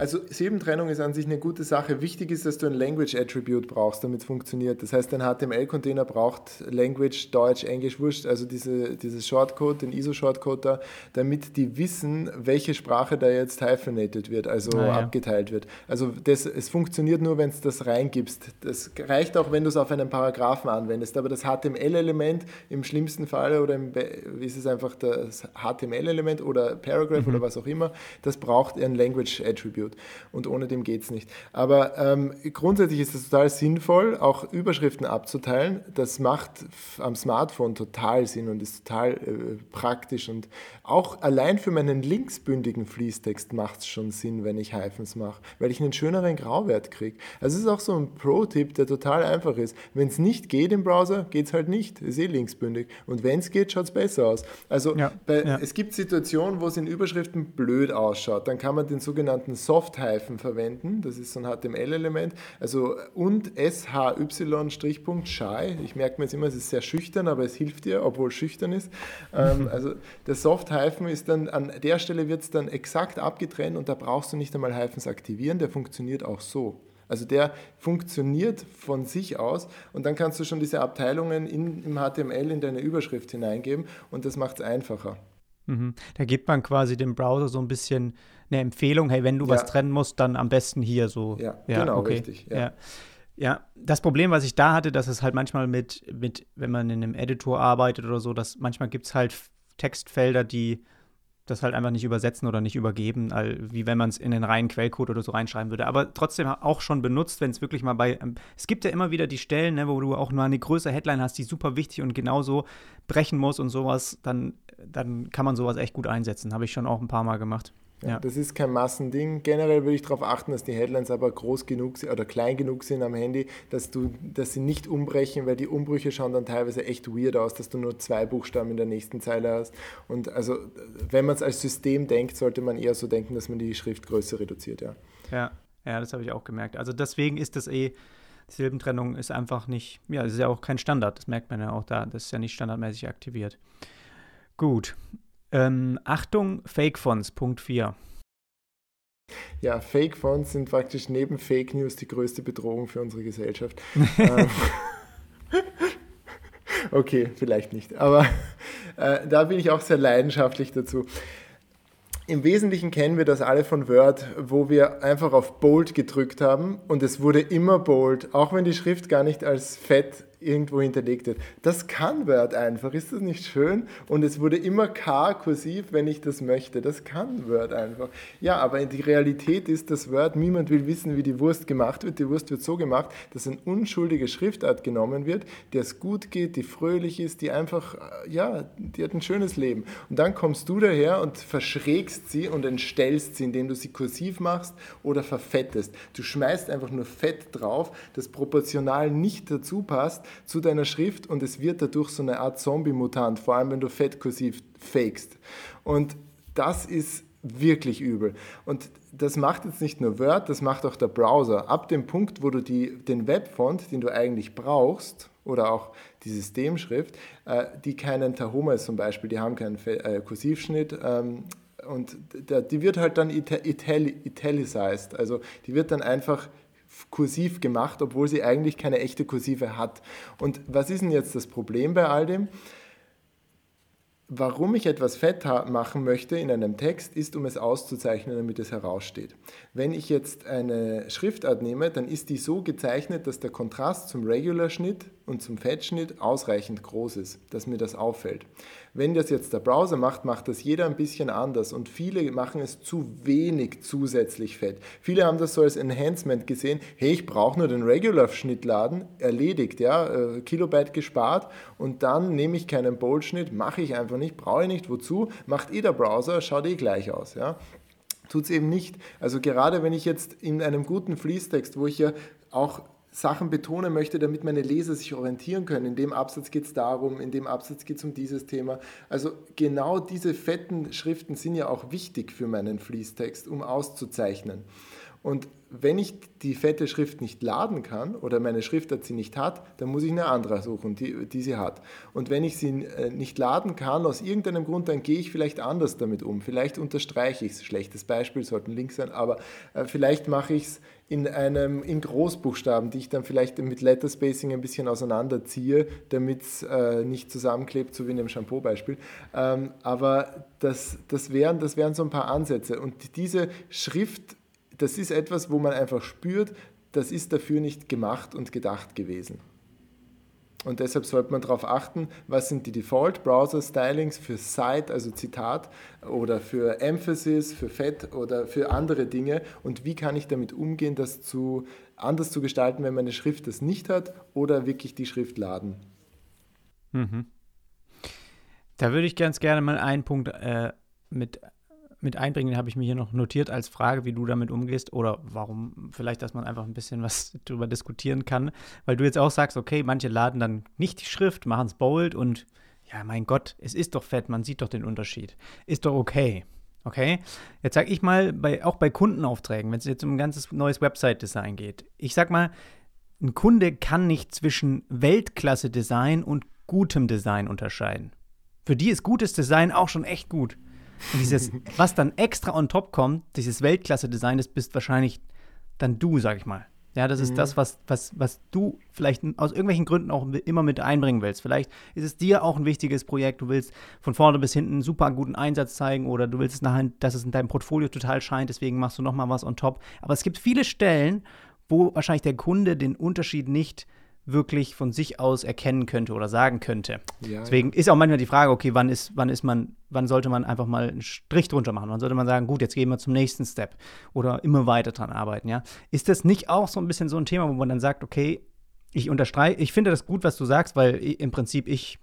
also Silbentrennung ist an sich eine gute Sache. Wichtig ist, dass du ein Language Attribute brauchst, damit es funktioniert. Das heißt, ein HTML-Container braucht Language, Deutsch, Englisch, Wurscht, also diese, dieses Shortcode, den ISO-Shortcode da, damit die wissen, welche Sprache da jetzt hyphenated wird, also ah, ja. abgeteilt wird. Also das, es funktioniert nur, wenn es das reingibst. Das reicht auch, wenn du es auf einen Paragraphen anwendest, aber das HTML-Element im schlimmsten Fall oder im, ist es einfach das HTML-Element oder Paragraph mhm. oder was auch immer, das braucht ein Language Attribute gut. Und ohne dem geht es nicht. Aber ähm, grundsätzlich ist es total sinnvoll, auch Überschriften abzuteilen. Das macht am Smartphone total Sinn und ist total äh, praktisch. Und auch allein für meinen linksbündigen Fließtext macht es schon Sinn, wenn ich Hyphens mache, weil ich einen schöneren Grauwert kriege. Also es ist auch so ein Pro-Tipp, der total einfach ist. Wenn es nicht geht im Browser, geht es halt nicht. Ist eh linksbündig. Und wenn es geht, schaut es besser aus. Also ja, bei, ja. es gibt Situationen, wo es in Überschriften blöd ausschaut. Dann kann man den sogenannten Soft-Hyphen verwenden. Das ist so ein HTML-Element. Also und SHY-Strichpunkt shy. Ich merke mir jetzt immer, es ist sehr schüchtern, aber es hilft dir, obwohl es schüchtern ist. Ähm, also der Soft-Hyphen ist dann, an der Stelle wird es dann exakt abgetrennt und da brauchst du nicht einmal Hyphens aktivieren, der funktioniert auch so. Also der funktioniert von sich aus und dann kannst du schon diese Abteilungen in, im HTML in deine Überschrift hineingeben und das macht es einfacher. Mhm. Da gibt man quasi dem Browser so ein bisschen eine Empfehlung, hey, wenn du ja. was trennen musst, dann am besten hier so. Ja, ja genau, okay. richtig. Ja. ja. Das Problem, was ich da hatte, dass es halt manchmal mit, mit, wenn man in einem Editor arbeitet oder so, dass manchmal gibt es halt Textfelder, die das halt einfach nicht übersetzen oder nicht übergeben, wie wenn man es in den reinen Quellcode oder so reinschreiben würde. Aber trotzdem auch schon benutzt, wenn es wirklich mal bei. Ähm, es gibt ja immer wieder die Stellen, ne, wo du auch nur eine größere Headline hast, die super wichtig und genauso brechen muss und sowas, dann, dann kann man sowas echt gut einsetzen. Habe ich schon auch ein paar Mal gemacht. Ja, das ist kein Massending. Generell würde ich darauf achten, dass die Headlines aber groß genug sind oder klein genug sind am Handy, dass, du, dass sie nicht umbrechen, weil die Umbrüche schauen dann teilweise echt weird aus, dass du nur zwei Buchstaben in der nächsten Zeile hast. Und also, wenn man es als System denkt, sollte man eher so denken, dass man die Schriftgröße reduziert, ja. Ja, ja das habe ich auch gemerkt. Also deswegen ist das eh, Silbentrennung ist einfach nicht, ja, das ist ja auch kein Standard, das merkt man ja auch da, das ist ja nicht standardmäßig aktiviert. Gut, ähm, Achtung, Fake-Fonts, Punkt 4. Ja, Fake-Fonts sind praktisch neben Fake News die größte Bedrohung für unsere Gesellschaft. Ähm, okay, vielleicht nicht, aber äh, da bin ich auch sehr leidenschaftlich dazu. Im Wesentlichen kennen wir das alle von Word, wo wir einfach auf Bold gedrückt haben und es wurde immer Bold, auch wenn die Schrift gar nicht als fett irgendwo hinterlegt wird. Das kann Word einfach. Ist das nicht schön? Und es wurde immer K kursiv, wenn ich das möchte. Das kann Word einfach. Ja, aber die Realität ist, dass Word, niemand will wissen, wie die Wurst gemacht wird. Die Wurst wird so gemacht, dass eine unschuldige Schriftart genommen wird, der es gut geht, die fröhlich ist, die einfach, äh, ja, die hat ein schönes Leben. Und dann kommst du daher und verschrägst sie und entstellst sie, indem du sie kursiv machst oder verfettest. Du schmeißt einfach nur Fett drauf, das proportional nicht dazu passt zu deiner Schrift und es wird dadurch so eine Art Zombie-Mutant, vor allem wenn du fettkursiv fakest. Und das ist wirklich übel. Und das macht jetzt nicht nur Word, das macht auch der Browser. Ab dem Punkt, wo du die, den Webfont, den du eigentlich brauchst, oder auch die Systemschrift, äh, die keinen Tahoma ist zum Beispiel, die haben keinen äh, Kursivschnitt ähm, und der, die wird halt dann italicized, also die wird dann einfach kursiv gemacht, obwohl sie eigentlich keine echte Kursive hat. Und was ist denn jetzt das Problem bei all dem? Warum ich etwas fett machen möchte in einem Text, ist, um es auszuzeichnen, damit es heraussteht. Wenn ich jetzt eine Schriftart nehme, dann ist die so gezeichnet, dass der Kontrast zum Regular-Schnitt und zum Fettschnitt ausreichend groß ist, dass mir das auffällt. Wenn das jetzt der Browser macht, macht das jeder ein bisschen anders und viele machen es zu wenig zusätzlich fett. Viele haben das so als Enhancement gesehen, hey, ich brauche nur den Regular-Schnitt laden, erledigt, ja, äh, Kilobyte gespart und dann nehme ich keinen Bold-Schnitt, mache ich einfach nicht, brauche ich nicht, wozu? Macht eh der Browser, schaut eh gleich aus, ja tut es eben nicht. Also gerade wenn ich jetzt in einem guten Fließtext, wo ich ja auch Sachen betonen möchte, damit meine Leser sich orientieren können. In dem Absatz geht es darum, in dem Absatz geht es um dieses Thema. Also genau diese fetten Schriften sind ja auch wichtig für meinen Fließtext, um auszuzeichnen. Und wenn ich die fette Schrift nicht laden kann oder meine Schriftart sie nicht hat, dann muss ich eine andere suchen, die, die sie hat. Und wenn ich sie äh, nicht laden kann, aus irgendeinem Grund, dann gehe ich vielleicht anders damit um. Vielleicht unterstreiche ich es. Schlechtes Beispiel, sollten Links sein, aber äh, vielleicht mache ich es in einem in Großbuchstaben, die ich dann vielleicht mit Letterspacing ein bisschen auseinanderziehe, damit es äh, nicht zusammenklebt, so wie in dem Shampoo-Beispiel. Ähm, aber das, das, wären, das wären so ein paar Ansätze. Und diese Schrift das ist etwas, wo man einfach spürt, das ist dafür nicht gemacht und gedacht gewesen. Und deshalb sollte man darauf achten, was sind die Default-Browser-Stylings für Cite, also Zitat, oder für Emphasis, für Fett oder für andere Dinge und wie kann ich damit umgehen, das zu, anders zu gestalten, wenn meine Schrift das nicht hat oder wirklich die Schrift laden. Mhm. Da würde ich ganz gerne mal einen Punkt äh, mit mit einbringen, den habe ich mir hier noch notiert als Frage, wie du damit umgehst oder warum vielleicht, dass man einfach ein bisschen was darüber diskutieren kann, weil du jetzt auch sagst, okay, manche laden dann nicht die Schrift, machen es bold und ja, mein Gott, es ist doch fett, man sieht doch den Unterschied. Ist doch okay. Okay, jetzt sage ich mal, bei, auch bei Kundenaufträgen, wenn es jetzt um ein ganzes neues Website-Design geht, ich sag mal, ein Kunde kann nicht zwischen Weltklasse-Design und gutem Design unterscheiden. Für die ist gutes Design auch schon echt gut. Und dieses, was dann extra on top kommt, dieses Weltklasse-Design, das bist wahrscheinlich dann du, sag ich mal. Ja, das ist mhm. das, was, was, was du vielleicht aus irgendwelchen Gründen auch immer mit einbringen willst. Vielleicht ist es dir auch ein wichtiges Projekt. Du willst von vorne bis hinten einen super guten Einsatz zeigen oder du willst es nachher, dass es in deinem Portfolio total scheint, deswegen machst du nochmal was on top. Aber es gibt viele Stellen, wo wahrscheinlich der Kunde den Unterschied nicht wirklich von sich aus erkennen könnte oder sagen könnte. Ja, Deswegen ja. ist auch manchmal die Frage, okay, wann ist, wann ist man, wann sollte man einfach mal einen Strich drunter machen? Wann sollte man sagen, gut, jetzt gehen wir zum nächsten Step oder immer weiter dran arbeiten, ja? Ist das nicht auch so ein bisschen so ein Thema, wo man dann sagt, okay, ich unterstreiche, ich finde das gut, was du sagst, weil im Prinzip ich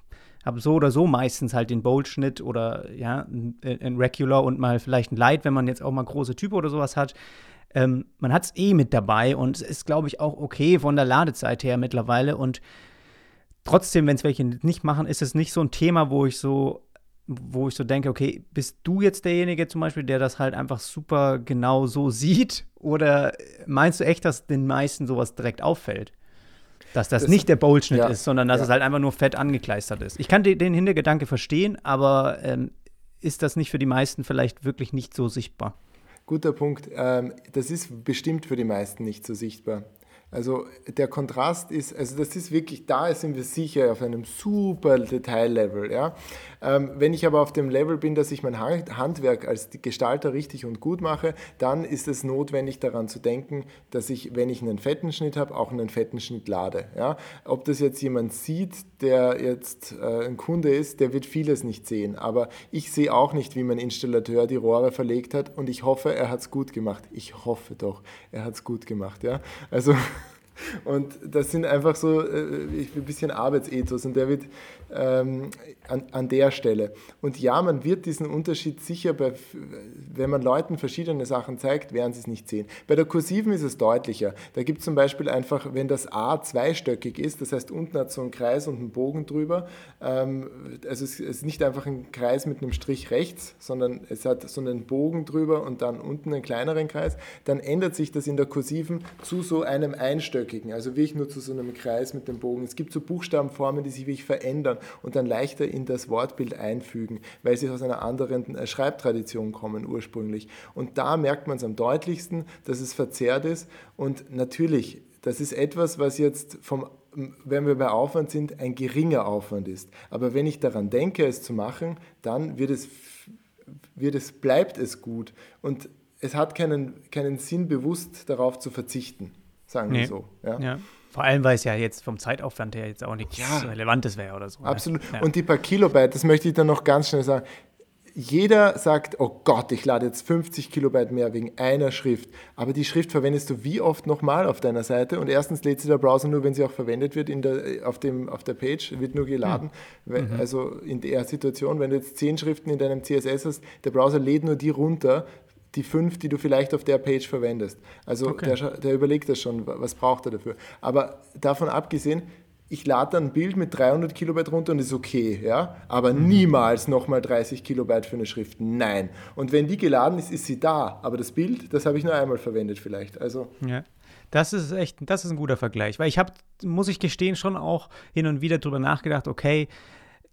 habe so oder so meistens halt den Bold-Schnitt oder ja, ein, Regular und mal vielleicht ein Light, wenn man jetzt auch mal große Typen oder sowas hat. Ähm, man hat es eh mit dabei und es ist, glaube ich, auch okay von der Ladezeit her mittlerweile. Und trotzdem, wenn es welche nicht machen, ist es nicht so ein Thema, wo ich so wo ich so denke, okay, bist du jetzt derjenige zum Beispiel, der das halt einfach super genau so sieht? Oder meinst du echt, dass den meisten sowas direkt auffällt? Dass das, das nicht der Boldschnitt ja, ist, sondern dass ja. es halt einfach nur fett angekleistert ist. Ich kann den Hintergedanke verstehen, aber ähm, ist das nicht für die meisten vielleicht wirklich nicht so sichtbar? Guter Punkt. Ähm, das ist bestimmt für die meisten nicht so sichtbar. Also der Kontrast ist, also das ist wirklich, da sind wir sicher auf einem super Detaillevel. Ja? Ähm, wenn ich aber auf dem Level bin, dass ich mein Handwerk als Gestalter richtig und gut mache, dann ist es notwendig daran zu denken, dass ich, wenn ich einen fetten Schnitt habe, auch einen fetten Schnitt lade. Ja? Ob das jetzt jemand sieht, der jetzt äh, ein Kunde ist, der wird vieles nicht sehen. Aber ich sehe auch nicht, wie mein Installateur die Rohre verlegt hat und ich hoffe, er hat es gut gemacht. Ich hoffe doch, er hat es gut gemacht. Ja? Also und das sind einfach so äh, ein bisschen Arbeitsethos. Und der wird ähm, an, an der Stelle. Und ja, man wird diesen Unterschied sicher, bei, wenn man Leuten verschiedene Sachen zeigt, werden sie es nicht sehen. Bei der Kursiven ist es deutlicher. Da gibt es zum Beispiel einfach, wenn das A zweistöckig ist, das heißt unten hat so einen Kreis und einen Bogen drüber, ähm, also es ist nicht einfach ein Kreis mit einem Strich rechts, sondern es hat so einen Bogen drüber und dann unten einen kleineren Kreis, dann ändert sich das in der Kursiven zu so einem einstöckigen, also wirklich nur zu so einem Kreis mit dem Bogen. Es gibt so Buchstabenformen, die sich wirklich verändern und dann leichter in das Wortbild einfügen, weil sie aus einer anderen äh, Schreibtradition kommen ursprünglich. Und da merkt man es am deutlichsten, dass es verzerrt ist. Und natürlich, das ist etwas, was jetzt vom wenn wir bei Aufwand sind, ein geringer Aufwand ist. Aber wenn ich daran denke, es zu machen, dann wird es, wird es, bleibt es gut. Und es hat keinen, keinen Sinn, bewusst darauf zu verzichten, sagen nee. wir so. Ja? ja. Vor allem, weil es ja jetzt vom Zeitaufwand her jetzt auch nichts ja, Relevantes wäre oder so. Ne? Absolut. Ne? Ja. Und die paar Kilobyte, das möchte ich dann noch ganz schnell sagen. Jeder sagt, oh Gott, ich lade jetzt 50 Kilobyte mehr wegen einer Schrift. Aber die Schrift verwendest du wie oft nochmal auf deiner Seite? Und erstens lädt sie der Browser nur, wenn sie auch verwendet wird in der, auf, dem, auf der Page, wird nur geladen. Mhm. Also in der Situation, wenn du jetzt 10 Schriften in deinem CSS hast, der Browser lädt nur die runter, die fünf, die du vielleicht auf der Page verwendest. Also okay. der, der überlegt das schon, was braucht er dafür. Aber davon abgesehen, ich lade dann ein Bild mit 300 Kilobyte runter und ist okay, ja, aber mhm. niemals nochmal 30 Kilobyte für eine Schrift, nein. Und wenn die geladen ist, ist sie da, aber das Bild, das habe ich nur einmal verwendet vielleicht, also. Ja. Das ist echt, das ist ein guter Vergleich, weil ich habe, muss ich gestehen, schon auch hin und wieder drüber nachgedacht, okay,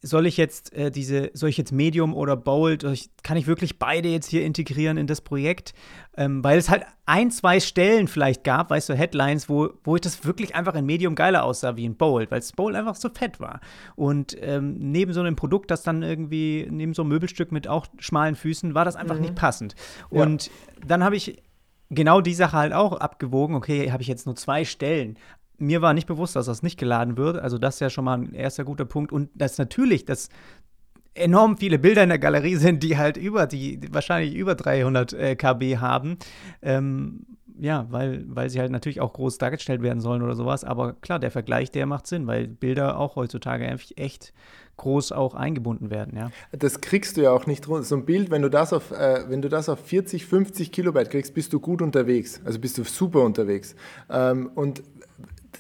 soll ich jetzt äh, diese, soll ich jetzt Medium oder Bold, kann ich wirklich beide jetzt hier integrieren in das Projekt? Ähm, weil es halt ein, zwei Stellen vielleicht gab, weißt du, Headlines, wo, wo ich das wirklich einfach in Medium geiler aussah wie in Bold, weil das Bold einfach so fett war. Und ähm, neben so einem Produkt, das dann irgendwie, neben so einem Möbelstück mit auch schmalen Füßen, war das einfach mhm. nicht passend. Und ja. dann habe ich genau die Sache halt auch abgewogen, okay, habe ich jetzt nur zwei Stellen, mir war nicht bewusst, dass das nicht geladen wird. Also das ist ja schon mal ein erster guter Punkt. Und dass natürlich, dass enorm viele Bilder in der Galerie sind, die halt über die, wahrscheinlich über 300 äh, KB haben. Ähm, ja, weil, weil sie halt natürlich auch groß dargestellt werden sollen oder sowas. Aber klar, der Vergleich, der macht Sinn, weil Bilder auch heutzutage echt groß auch eingebunden werden, ja. Das kriegst du ja auch nicht runter. So ein Bild, wenn du das auf, äh, wenn du das auf 40, 50 Kilobyte kriegst, bist du gut unterwegs. Also bist du super unterwegs. Ähm, und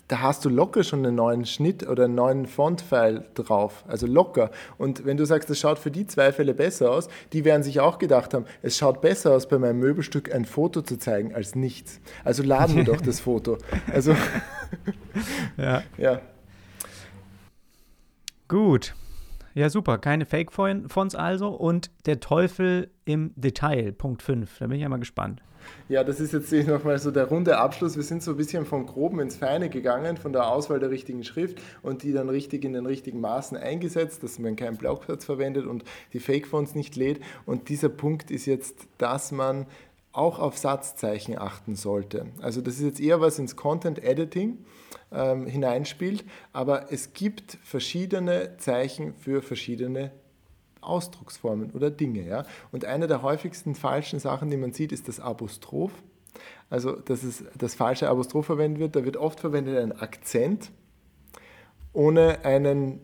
da hast du locker schon einen neuen Schnitt oder einen neuen Font-File drauf. Also locker. Und wenn du sagst, das schaut für die zwei Fälle besser aus, die werden sich auch gedacht haben, es schaut besser aus, bei meinem Möbelstück ein Foto zu zeigen als nichts. Also laden wir doch das Foto. Also, ja. ja. Gut. Ja, super. Keine Fake-Fonts also. Und der Teufel im Detail, Punkt 5. Da bin ich ja mal gespannt. Ja, das ist jetzt nochmal so der runde Abschluss. Wir sind so ein bisschen vom Groben ins Feine gegangen, von der Auswahl der richtigen Schrift und die dann richtig in den richtigen Maßen eingesetzt, dass man keinen Blocksatz verwendet und die Fake-Fonts nicht lädt. Und dieser Punkt ist jetzt, dass man auch auf Satzzeichen achten sollte. Also das ist jetzt eher was ins Content Editing ähm, hineinspielt, aber es gibt verschiedene Zeichen für verschiedene Ausdrucksformen oder Dinge. Ja? Und eine der häufigsten falschen Sachen, die man sieht, ist das Apostroph. Also, dass es das falsche Apostroph verwendet wird. Da wird oft verwendet ein Akzent ohne einen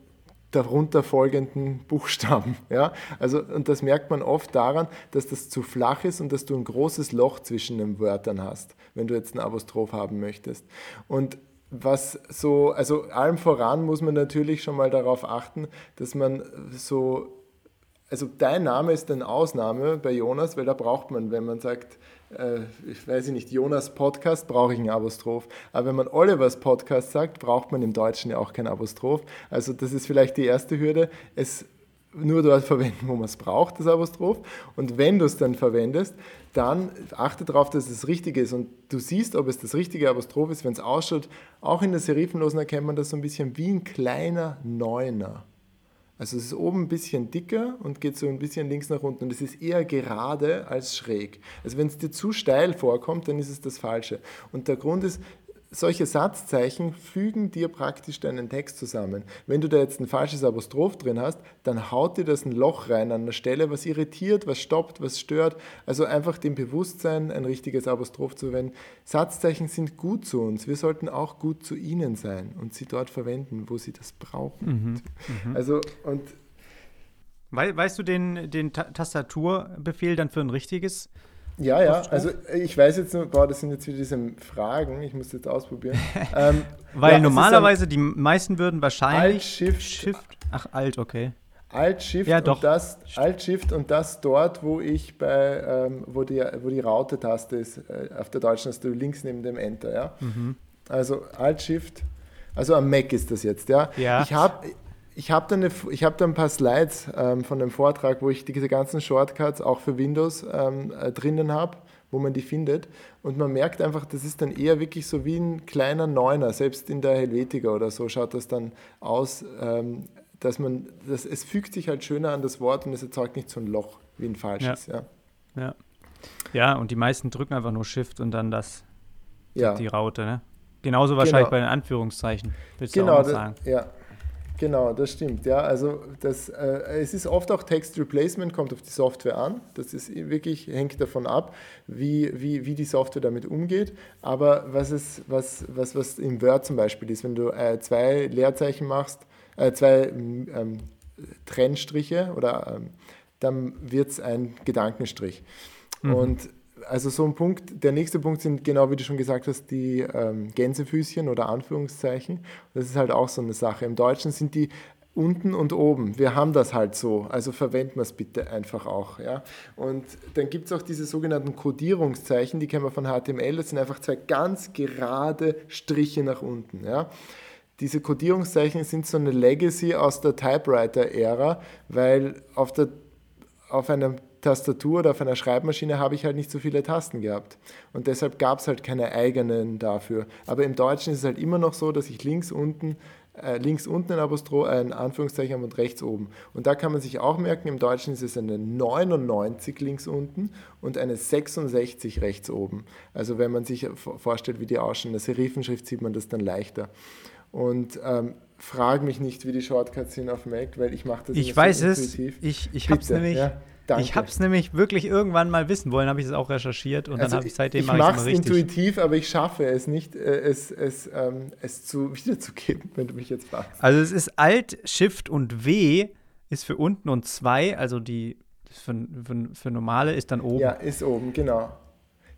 darunter folgenden Buchstaben. Ja? Also, und das merkt man oft daran, dass das zu flach ist und dass du ein großes Loch zwischen den Wörtern hast, wenn du jetzt einen Apostroph haben möchtest. Und was so, also allem voran muss man natürlich schon mal darauf achten, dass man so, also dein Name ist eine Ausnahme bei Jonas, weil da braucht man, wenn man sagt, äh, ich weiß nicht, Jonas Podcast, brauche ich einen Apostroph. Aber wenn man Olivers Podcast sagt, braucht man im Deutschen ja auch kein Apostroph. Also das ist vielleicht die erste Hürde. Es nur dort verwenden, wo man es braucht, das Apostroph. Und wenn du es dann verwendest, dann achte darauf, dass es das Richtige ist. Und du siehst, ob es das richtige Apostroph ist, wenn es ausschaut. Auch in der Serifenlosen erkennt man das so ein bisschen wie ein kleiner Neuner. Also es ist oben ein bisschen dicker und geht so ein bisschen links nach unten und es ist eher gerade als schräg. Also wenn es dir zu steil vorkommt, dann ist es das Falsche. Und der Grund ist, solche Satzzeichen fügen dir praktisch deinen Text zusammen. Wenn du da jetzt ein falsches Apostroph drin hast, dann haut dir das ein Loch rein an der Stelle, was irritiert, was stoppt, was stört. Also einfach dem Bewusstsein, ein richtiges Apostroph zu verwenden. Satzzeichen sind gut zu uns. Wir sollten auch gut zu ihnen sein und sie dort verwenden, wo sie das brauchen. Mhm. Mhm. Also und weißt du den, den Tastaturbefehl dann für ein richtiges ja, ja, also ich weiß jetzt nur, boah, das sind jetzt wieder diese Fragen, ich muss jetzt ausprobieren. ähm, Weil ja, normalerweise die meisten würden wahrscheinlich Alt, Shift, Shift, ach Alt, okay. Alt, Shift ja, und das, Alt, Shift und das dort, wo ich bei, ähm, wo die, wo die Raute-Taste ist, äh, auf der deutschen hast du links neben dem Enter, ja. Mhm. Also Alt, Shift, also am Mac ist das jetzt, ja. ja. Ich habe ich habe da, hab da ein paar Slides ähm, von dem Vortrag, wo ich diese ganzen Shortcuts auch für Windows ähm, äh, drinnen habe, wo man die findet. Und man merkt einfach, das ist dann eher wirklich so wie ein kleiner Neuner. Selbst in der Helvetica oder so schaut das dann aus, ähm, dass man, das, es fügt sich halt schöner an das Wort und es erzeugt nicht so ein Loch wie ein falsches. Ja, ja. ja. ja und die meisten drücken einfach nur Shift und dann das, ja. die Raute. Ne? Genauso wahrscheinlich genau. bei den Anführungszeichen, willst genau, du auch sagen. Das, ja, Genau, das stimmt. Ja, also das, äh, es ist oft auch Text Replacement, kommt auf die Software an. Das ist wirklich, hängt davon ab, wie, wie, wie die Software damit umgeht. Aber was, es, was, was, was im Word zum Beispiel ist, wenn du äh, zwei Leerzeichen machst, äh, zwei ähm, Trennstriche, oder, ähm, dann wird es ein Gedankenstrich. Mhm. Und also so ein Punkt, der nächste Punkt sind genau wie du schon gesagt hast, die ähm, Gänsefüßchen oder Anführungszeichen. Das ist halt auch so eine Sache. Im Deutschen sind die unten und oben. Wir haben das halt so, also verwenden wir es bitte einfach auch. Ja? Und dann gibt es auch diese sogenannten Codierungszeichen, die kennen wir von HTML, das sind einfach zwei ganz gerade Striche nach unten. Ja? Diese Codierungszeichen sind so eine Legacy aus der Typewriter-Ära, weil auf, der, auf einem Tastatur oder auf einer Schreibmaschine habe ich halt nicht so viele Tasten gehabt. Und deshalb gab es halt keine eigenen dafür. Aber im Deutschen ist es halt immer noch so, dass ich links unten äh, links unten ein Apostroph, ein Anführungszeichen habe und rechts oben. Und da kann man sich auch merken, im Deutschen ist es eine 99 links unten und eine 66 rechts oben. Also wenn man sich vorstellt, wie die ausschauen, in der Serifenschrift sieht man das dann leichter. Und ähm, frag mich nicht, wie die Shortcuts sind auf Mac, weil ich mache das Ich weiß so es. Ich, ich habe es nämlich. Ja? Danke. Ich habe es nämlich wirklich irgendwann mal wissen wollen, habe ich es auch recherchiert und also dann habe ich seitdem ich mache es intuitiv, aber ich schaffe es nicht, äh, es, es, ähm, es zu wiederzugeben, wenn du mich jetzt fragst. Also es ist Alt, Shift und W ist für unten und 2, also die für, für, für normale ist dann oben. Ja, ist oben, genau.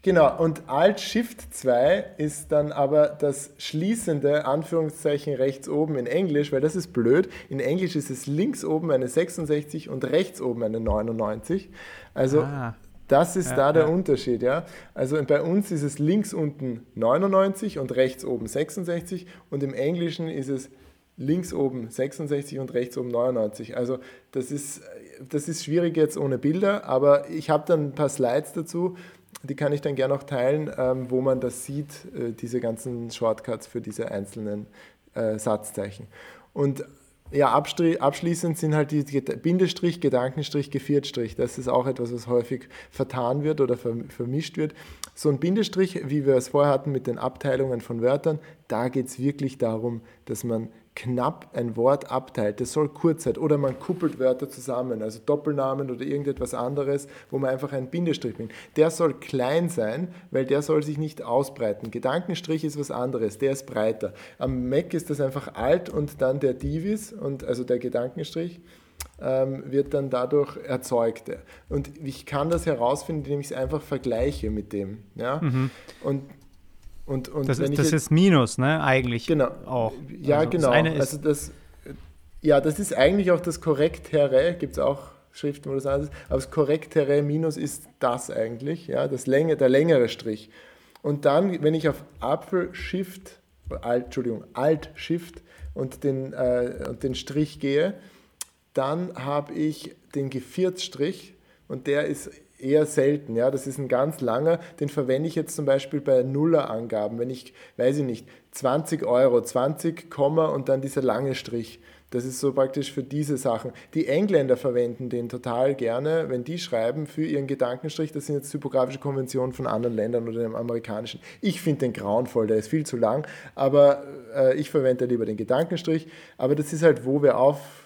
Genau, und Alt-Shift 2 ist dann aber das schließende Anführungszeichen rechts oben in Englisch, weil das ist blöd. In Englisch ist es links oben eine 66 und rechts oben eine 99. Also ah. das ist ja, da der ja. Unterschied, ja. Also bei uns ist es links unten 99 und rechts oben 66 und im Englischen ist es links oben 66 und rechts oben 99. Also das ist, das ist schwierig jetzt ohne Bilder, aber ich habe dann ein paar Slides dazu, die kann ich dann gerne auch teilen, ähm, wo man das sieht, äh, diese ganzen Shortcuts für diese einzelnen äh, Satzzeichen. Und ja, abschließend sind halt die Bindestrich, Gedankenstrich, Geviertstrich. Das ist auch etwas, was häufig vertan wird oder vermischt wird. So ein Bindestrich, wie wir es vorher hatten mit den Abteilungen von Wörtern, da geht es wirklich darum, dass man knapp ein Wort abteilt, das soll kurz sein. Oder man kuppelt Wörter zusammen, also Doppelnamen oder irgendetwas anderes, wo man einfach einen Bindestrich bringt. Der soll klein sein, weil der soll sich nicht ausbreiten. Gedankenstrich ist was anderes, der ist breiter. Am Mac ist das einfach alt und dann der Divis, und also der Gedankenstrich ähm, wird dann dadurch erzeugt. Und ich kann das herausfinden, indem ich es einfach vergleiche mit dem. Ja? Mhm. Und und, und das, ist, das ist Minus, ne? Eigentlich genau. auch. Ja, also genau. Das also das, ja, das ist eigentlich auch das Korrektere, gibt es auch Schriften, wo das anders ist, aber das Korrektere Minus ist das eigentlich, ja, das Länge, der längere Strich. Und dann, wenn ich auf Apfel Shift, Alt, Entschuldigung, Alt Shift und den, äh, und den Strich gehe, dann habe ich den Geviertstrich und der ist eher selten. Ja? Das ist ein ganz langer, den verwende ich jetzt zum Beispiel bei Nuller-Angaben. Wenn ich, weiß ich nicht, 20 Euro, 20, und dann dieser lange Strich. Das ist so praktisch für diese Sachen. Die Engländer verwenden den total gerne, wenn die schreiben für ihren Gedankenstrich. Das sind jetzt typografische Konventionen von anderen Ländern oder dem amerikanischen. Ich finde den grauenvoll, der ist viel zu lang, aber äh, ich verwende lieber den Gedankenstrich. Aber das ist halt, wo wir auf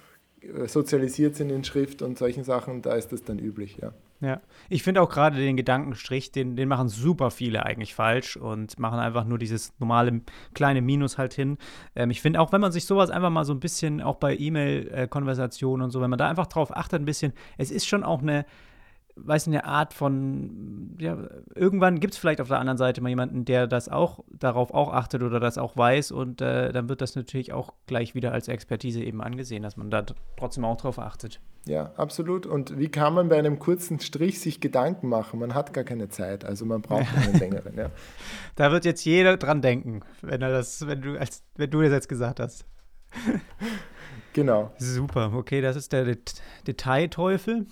sozialisiert sind in Schrift und solchen Sachen, da ist das dann üblich, ja. Ja, ich finde auch gerade den Gedankenstrich, den, den machen super viele eigentlich falsch und machen einfach nur dieses normale kleine Minus halt hin. Ähm, ich finde auch, wenn man sich sowas einfach mal so ein bisschen, auch bei E-Mail-Konversationen und so, wenn man da einfach drauf achtet, ein bisschen, es ist schon auch eine, weiß eine Art von, ja, irgendwann gibt es vielleicht auf der anderen Seite mal jemanden, der das auch, darauf auch achtet oder das auch weiß und äh, dann wird das natürlich auch gleich wieder als Expertise eben angesehen, dass man da trotzdem auch drauf achtet. Ja, absolut. Und wie kann man bei einem kurzen Strich sich Gedanken machen? Man hat gar keine Zeit, also man braucht einen längeren, ja. Da wird jetzt jeder dran denken, wenn er das, wenn du, als, wenn du das jetzt gesagt hast. Genau. Super, okay, das ist der Det Detailteufel.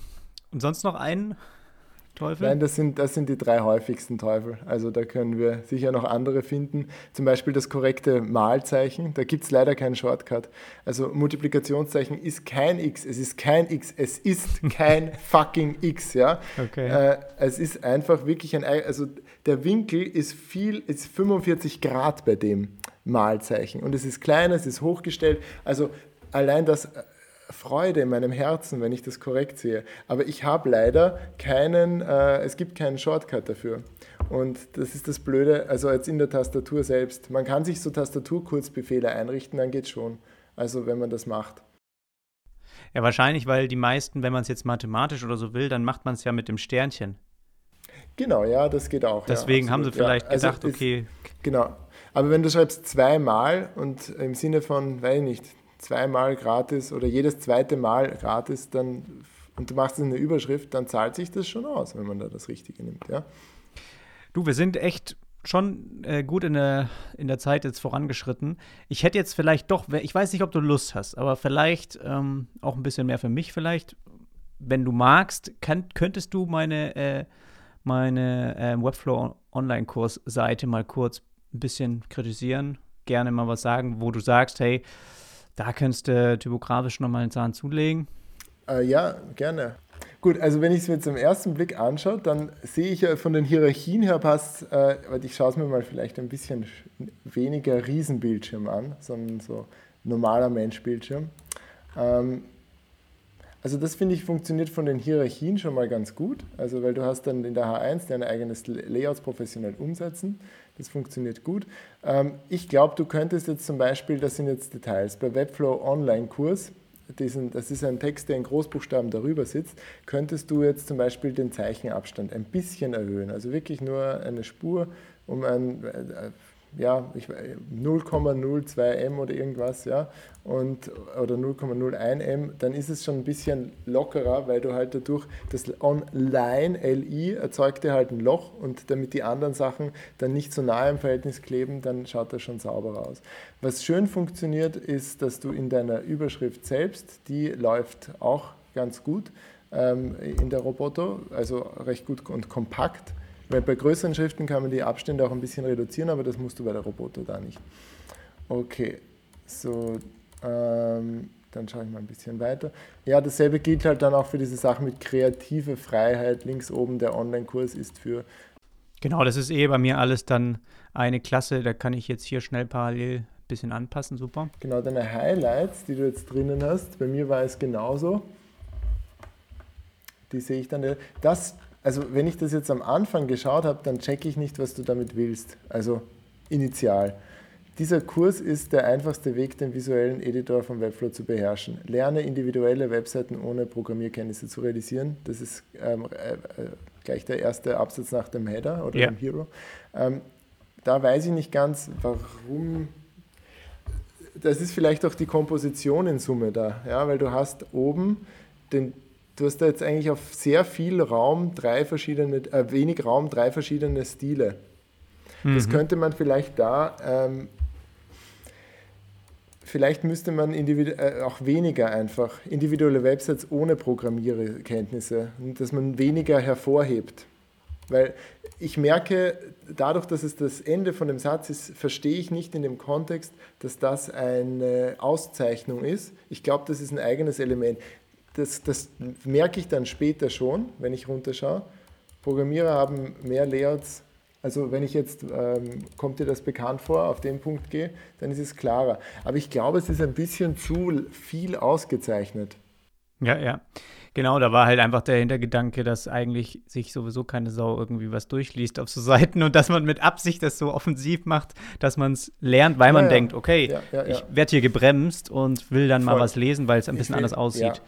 Und sonst noch einen Teufel? Nein, das sind, das sind die drei häufigsten Teufel. Also da können wir sicher noch andere finden. Zum Beispiel das korrekte Malzeichen. Da gibt es leider keinen Shortcut. Also Multiplikationszeichen ist kein X. Es ist kein X. Es ist kein fucking X. Ja? Okay. Äh, es ist einfach wirklich ein. Also der Winkel ist viel, ist 45 Grad bei dem Malzeichen. Und es ist klein, es ist hochgestellt. Also allein das Freude in meinem Herzen, wenn ich das korrekt sehe. Aber ich habe leider keinen, äh, es gibt keinen Shortcut dafür. Und das ist das Blöde, also jetzt in der Tastatur selbst. Man kann sich so Tastaturkurzbefehle einrichten, dann geht schon. Also wenn man das macht. Ja, wahrscheinlich, weil die meisten, wenn man es jetzt mathematisch oder so will, dann macht man es ja mit dem Sternchen. Genau, ja, das geht auch. Deswegen ja, haben sie vielleicht ja, also gedacht, okay. Ist, genau. Aber wenn du schreibst zweimal und im Sinne von, weiß ich nicht, zweimal gratis oder jedes zweite Mal gratis, dann und du machst es in der Überschrift, dann zahlt sich das schon aus, wenn man da das Richtige nimmt, ja. Du, wir sind echt schon äh, gut in der, in der Zeit jetzt vorangeschritten. Ich hätte jetzt vielleicht doch, ich weiß nicht, ob du Lust hast, aber vielleicht ähm, auch ein bisschen mehr für mich vielleicht. Wenn du magst, kann, könntest du meine, äh, meine äh, Webflow Online-Kurs-Seite mal kurz ein bisschen kritisieren, gerne mal was sagen, wo du sagst, hey, da könntest du typografisch nochmal einen Zahn zulegen. Äh, ja, gerne. Gut, also wenn ich es mir zum ersten Blick anschaue, dann sehe ich ja von den Hierarchien her passt, äh, ich schaue es mir mal vielleicht ein bisschen weniger Riesenbildschirm an, sondern so normaler Menschbildschirm. Ähm, also das finde ich funktioniert von den Hierarchien schon mal ganz gut. Also weil du hast dann in der H1 dein eigenes Layout professionell umsetzen. Das funktioniert gut. Ähm, ich glaube, du könntest jetzt zum Beispiel, das sind jetzt Details, bei Webflow Online-Kurs, das ist ein Text, der in Großbuchstaben darüber sitzt, könntest du jetzt zum Beispiel den Zeichenabstand ein bisschen erhöhen. Also wirklich nur eine Spur um ein äh, ja, 0,02 M oder irgendwas, ja, und, oder 0,01 M, dann ist es schon ein bisschen lockerer, weil du halt dadurch das Online LI erzeugt dir halt ein Loch und damit die anderen Sachen dann nicht so nahe im Verhältnis kleben, dann schaut das schon sauber aus. Was schön funktioniert, ist, dass du in deiner Überschrift selbst, die läuft auch ganz gut ähm, in der Roboto, also recht gut und kompakt weil bei größeren Schriften kann man die Abstände auch ein bisschen reduzieren, aber das musst du bei der Roboter da nicht. Okay, so, ähm, dann schaue ich mal ein bisschen weiter. Ja, dasselbe gilt halt dann auch für diese Sachen mit kreative Freiheit. Links oben der Online-Kurs ist für. Genau, das ist eh bei mir alles dann eine Klasse. Da kann ich jetzt hier schnell parallel bisschen anpassen, super. Genau, deine Highlights, die du jetzt drinnen hast, bei mir war es genauso. Die sehe ich dann. Das, also wenn ich das jetzt am Anfang geschaut habe, dann checke ich nicht, was du damit willst. Also initial. Dieser Kurs ist der einfachste Weg, den visuellen Editor vom Webflow zu beherrschen. Lerne individuelle Webseiten ohne Programmierkenntnisse zu realisieren. Das ist ähm, äh, äh, gleich der erste Absatz nach dem Header oder ja. dem Hero. Ähm, da weiß ich nicht ganz, warum. Das ist vielleicht auch die Komposition in Summe da, ja, weil du hast oben den, du hast da jetzt eigentlich auf sehr viel Raum drei verschiedene, äh, wenig Raum drei verschiedene Stile. Das mhm. könnte man vielleicht da ähm, vielleicht müsste man äh, auch weniger einfach individuelle Websites ohne Programmierkenntnisse, dass man weniger hervorhebt. Weil ich merke, dadurch, dass es das Ende von dem Satz ist, verstehe ich nicht in dem Kontext, dass das eine Auszeichnung ist. Ich glaube, das ist ein eigenes Element. Das, das merke ich dann später schon, wenn ich runterschaue. Programmierer haben mehr Layouts also wenn ich jetzt, ähm, kommt dir das bekannt vor, auf den Punkt gehe, dann ist es klarer. Aber ich glaube, es ist ein bisschen zu viel ausgezeichnet. Ja, ja. Genau, da war halt einfach der Hintergedanke, dass eigentlich sich sowieso keine Sau irgendwie was durchliest auf so Seiten und dass man mit Absicht das so offensiv macht, dass man es lernt, weil ja, man ja. denkt, okay, ja, ich werde hier gebremst und will dann Voll. mal was lesen, weil es ein bisschen will, anders aussieht.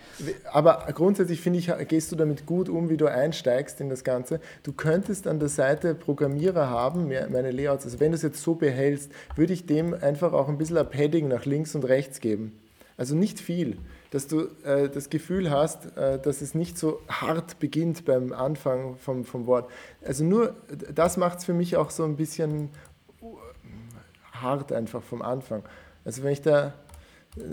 Aber grundsätzlich finde ich, gehst du damit gut um, wie du einsteigst in das Ganze. Du könntest an der Seite Programmierer haben, meine Layouts, also wenn du es jetzt so behältst, würde ich dem einfach auch ein bisschen ein Padding nach links und rechts geben. Also nicht viel dass du äh, das Gefühl hast, äh, dass es nicht so hart beginnt beim Anfang vom, vom Wort. Also nur das macht es für mich auch so ein bisschen hart einfach vom Anfang. Also wenn ich da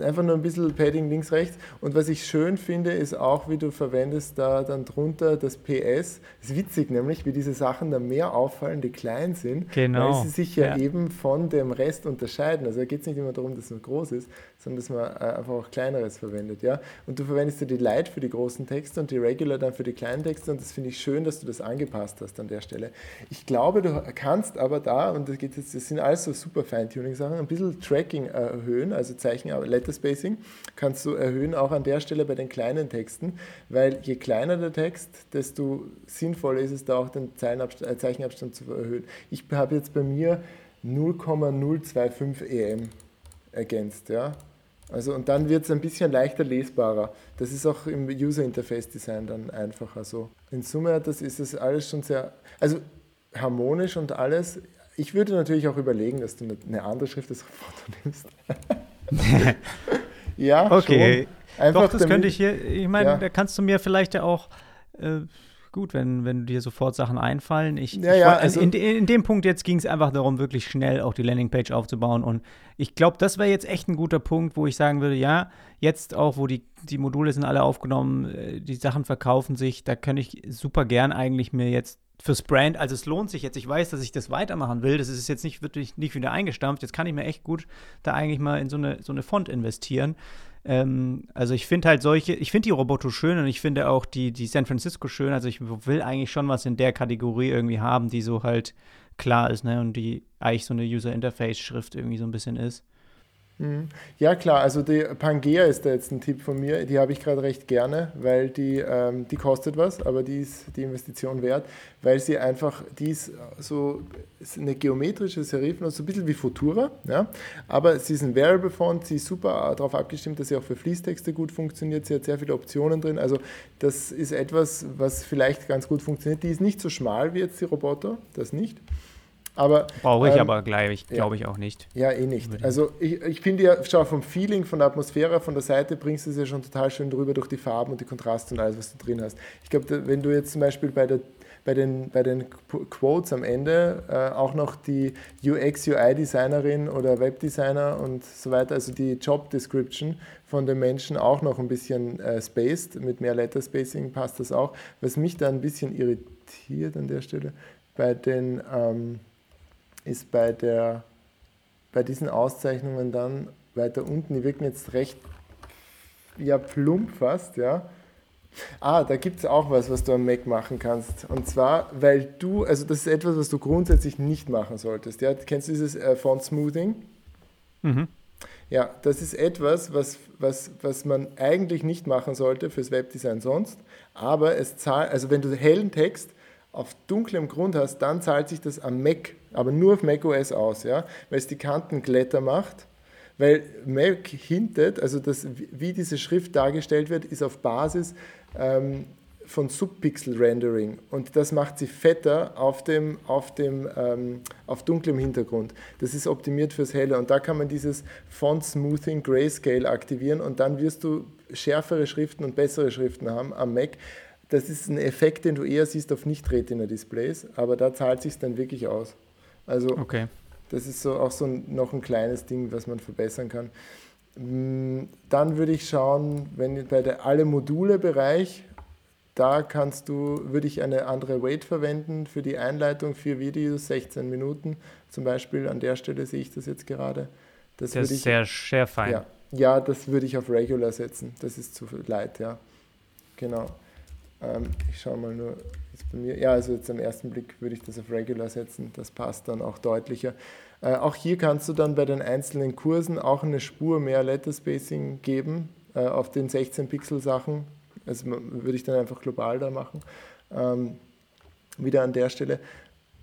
Einfach nur ein bisschen Padding links, rechts. Und was ich schön finde, ist auch, wie du verwendest da dann drunter das PS. Das ist witzig nämlich, wie diese Sachen dann mehr auffallen, die klein sind, genau. weil sie sich ja, ja. eben von dem Rest unterscheiden. Also da geht es nicht immer darum, dass es groß ist, sondern dass man äh, einfach auch kleineres verwendet. Ja? Und du verwendest ja die Light für die großen Texte und die Regular dann für die kleinen Texte. Und das finde ich schön, dass du das angepasst hast an der Stelle. Ich glaube, du kannst aber da, und das, geht jetzt, das sind alles so super Feintuning-Sachen, ein bisschen Tracking erhöhen, also Zeichen Letter Spacing kannst du erhöhen, auch an der Stelle bei den kleinen Texten, weil je kleiner der Text, desto sinnvoller ist es da auch den äh, Zeichenabstand zu erhöhen. Ich habe jetzt bei mir 0,025 EM ergänzt, ja. Also und dann wird es ein bisschen leichter lesbarer. Das ist auch im User Interface Design dann einfacher so. In Summe das, ist das alles schon sehr, also harmonisch und alles. Ich würde natürlich auch überlegen, dass du eine andere Schrift als Foto nimmst. ja, okay. Schon. Einfach Doch, das damit, könnte ich hier, ich meine, ja. da kannst du mir vielleicht ja auch, äh, gut, wenn, wenn dir sofort Sachen einfallen. Ich, ja, ich ja, also in, in, in, dem Punkt jetzt ging es einfach darum, wirklich schnell auch die Landingpage aufzubauen. Und ich glaube, das wäre jetzt echt ein guter Punkt, wo ich sagen würde, ja, jetzt auch, wo die, die Module sind alle aufgenommen, äh, die Sachen verkaufen sich, da kann ich super gern eigentlich mir jetzt fürs Brand, also es lohnt sich jetzt. Ich weiß, dass ich das weitermachen will. Das ist jetzt nicht wirklich nicht wieder eingestampft. Jetzt kann ich mir echt gut da eigentlich mal in so eine, so eine Font investieren. Ähm, also ich finde halt solche, ich finde die Roboto schön und ich finde auch die, die San Francisco schön. Also ich will eigentlich schon was in der Kategorie irgendwie haben, die so halt klar ist, ne? Und die eigentlich so eine User Interface Schrift irgendwie so ein bisschen ist. Mhm. Ja klar, also die Pangea ist da jetzt ein Tipp von mir, die habe ich gerade recht gerne, weil die, ähm, die kostet was, aber die ist die Investition wert, weil sie einfach, die ist so ist eine geometrische Serifin, so ein bisschen wie Futura, ja? aber sie ist ein Variable Font, sie ist super darauf abgestimmt, dass sie auch für Fließtexte gut funktioniert, sie hat sehr viele Optionen drin, also das ist etwas, was vielleicht ganz gut funktioniert, die ist nicht so schmal wie jetzt die Roboter, das nicht. Aber, Brauche ich ähm, aber gleich, glaube ich auch nicht. Ja, eh nicht. Also ich, ich finde ja, schau, vom Feeling, von der Atmosphäre, von der Seite bringst du es ja schon total schön drüber durch die Farben und die Kontraste und alles, was du drin hast. Ich glaube, wenn du jetzt zum Beispiel bei, der, bei, den, bei den Quotes am Ende äh, auch noch die UX, UI-Designerin oder Webdesigner und so weiter, also die Job Description von den Menschen auch noch ein bisschen äh, spaced, mit mehr Letter Spacing passt das auch. Was mich da ein bisschen irritiert an der Stelle, bei den... Ähm, ist bei, der, bei diesen Auszeichnungen dann weiter unten, die wirken jetzt recht ja, plump fast, ja. Ah, da gibt es auch was, was du am Mac machen kannst. Und zwar, weil du, also das ist etwas, was du grundsätzlich nicht machen solltest. Ja? Kennst du dieses äh, Font Smoothing? Mhm. Ja, das ist etwas, was, was, was man eigentlich nicht machen sollte fürs Webdesign sonst, aber es zahlt, also wenn du hellen Text auf dunklem Grund hast, dann zahlt sich das am Mac, aber nur auf macOS aus, ja, weil es die Kanten glätter macht, weil Mac hintet, also das, wie diese Schrift dargestellt wird, ist auf Basis ähm, von Subpixel-Rendering und das macht sie fetter auf, dem, auf, dem, ähm, auf dunklem Hintergrund. Das ist optimiert fürs Helle und da kann man dieses Font Smoothing Grayscale aktivieren und dann wirst du schärfere Schriften und bessere Schriften haben am Mac. Das ist ein Effekt, den du eher siehst auf Nicht-Retina-Displays, aber da zahlt sich dann wirklich aus. Also okay. das ist so auch so ein, noch ein kleines Ding, was man verbessern kann. Mm, dann würde ich schauen, wenn bei der alle Module Bereich da kannst du, würde ich eine andere Weight verwenden für die Einleitung, für Videos, 16 Minuten zum Beispiel. An der Stelle sehe ich das jetzt gerade. Das, das ist ich, sehr, sehr fein. Ja, ja, das würde ich auf Regular setzen. Das ist zu light, ja. Genau. Ähm, ich schaue mal nur jetzt bei mir. Ja, also jetzt am ersten Blick würde ich das auf Regular setzen. Das passt dann auch deutlicher. Äh, auch hier kannst du dann bei den einzelnen Kursen auch eine Spur mehr Letter Spacing geben äh, auf den 16 Pixel Sachen also würde ich dann einfach global da machen. Ähm, wieder an der Stelle.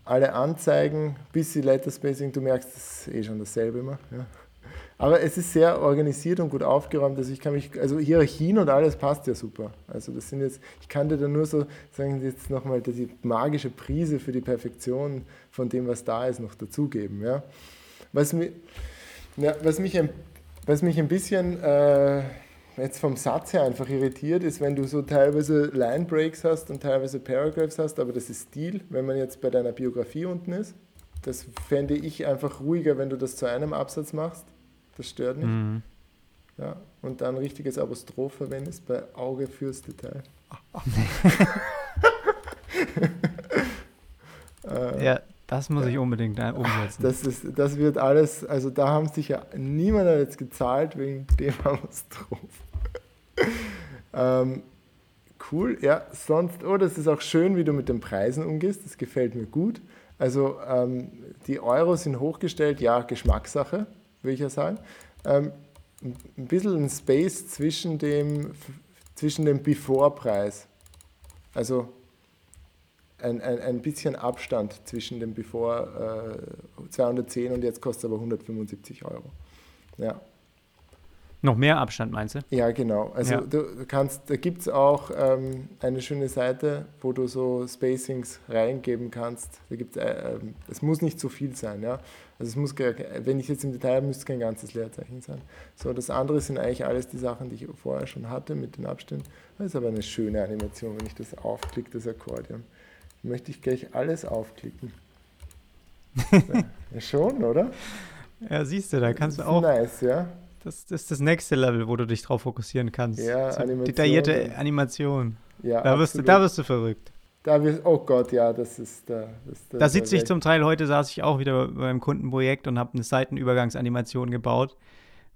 Alle Anzeigen, bisschen Letter Spacing, du merkst, das ist eh schon dasselbe immer. Ja. Aber es ist sehr organisiert und gut aufgeräumt. Also ich kann mich, also Hierarchien und alles passt ja super. Also das sind jetzt, ich kann dir da nur so sagen, jetzt nochmal die magische Prise für die Perfektion von dem, was da ist, noch dazugeben. Ja. Was, mich, ja, was, mich ein, was mich ein bisschen äh, jetzt vom Satz her einfach irritiert ist, wenn du so teilweise Line Breaks hast und teilweise Paragraphs hast, aber das ist Stil, wenn man jetzt bei deiner Biografie unten ist. Das fände ich einfach ruhiger, wenn du das zu einem Absatz machst. Das stört nicht. Mhm. Ja, und dann richtiges Apostroph verwendest bei Auge fürs Detail. ja, das muss ich unbedingt umsetzen. Das, ist, das wird alles, also da haben sich ja niemand jetzt gezahlt wegen dem Apostroph. ähm, cool, ja, sonst, oh, das ist auch schön, wie du mit den Preisen umgehst, das gefällt mir gut. Also ähm, die Euro sind hochgestellt, ja, Geschmackssache, würde ich ja sagen. Ähm, ein bisschen ein Space zwischen dem, zwischen dem Before-Preis. Also ein, ein, ein bisschen Abstand zwischen dem Before äh, 210 und jetzt kostet es aber 175 Euro. Ja. Noch mehr Abstand meinst du? Ja, genau. Also ja. du kannst, da gibt es auch ähm, eine schöne Seite, wo du so Spacings reingeben kannst. Da gibt's, äh, äh, es muss nicht zu viel sein, ja. Also es muss, wenn ich jetzt im Detail habe, müsste es kein ganzes Leerzeichen sein. So, das andere sind eigentlich alles die Sachen, die ich vorher schon hatte mit den Abständen. Das ist aber eine schöne Animation, wenn ich das aufklicke, das Akkordeon möchte ich gleich alles aufklicken. ja, schon, oder? Ja, siehst du, da kannst du auch. Nice, ja. Das, das, ist das nächste Level, wo du dich drauf fokussieren kannst. Ja, so Animation. Detaillierte Animation. Ja, da, wirst du, da wirst du verrückt. Da wirst, oh Gott, ja, das ist da. Das, das da sitze ich zum Teil, heute saß ich auch wieder beim Kundenprojekt und habe eine Seitenübergangsanimation gebaut.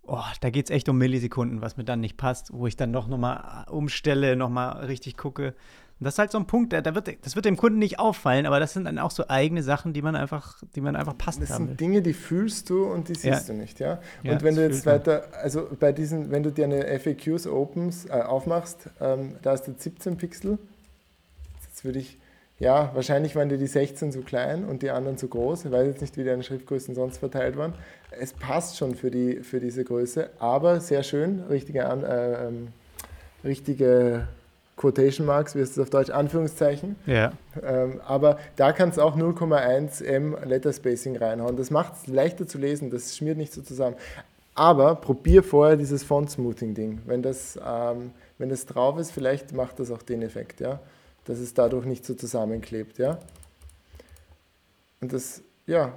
Oh, da geht es echt um Millisekunden, was mir dann nicht passt, wo ich dann doch nochmal umstelle, nochmal richtig gucke. Und das ist halt so ein Punkt, da wird, das wird dem Kunden nicht auffallen, aber das sind dann auch so eigene Sachen, die man einfach, die man einfach passend Das sind will. Dinge, die fühlst du und die siehst ja. du nicht, ja. Und ja, wenn du jetzt weiter, also bei diesen, wenn du dir eine FAQs opens, äh, aufmachst, ähm, da ist der 17 Pixel. Jetzt würde ich, ja, wahrscheinlich waren dir die 16 zu klein und die anderen zu groß. Ich weiß jetzt nicht, wie deine Schriftgrößen sonst verteilt waren. Es passt schon für, die, für diese Größe, aber sehr schön, richtige, äh, ähm, richtige Quotation Marks, wie heißt das auf Deutsch, Anführungszeichen. Ja. Ähm, aber da kannst du auch 0,1 M Letter Spacing reinhauen. Das macht es leichter zu lesen, das schmiert nicht so zusammen. Aber probier vorher dieses Font Smoothing Ding. Wenn das, ähm, wenn das drauf ist, vielleicht macht das auch den Effekt, ja, dass es dadurch nicht so zusammenklebt, ja. Und das, ja,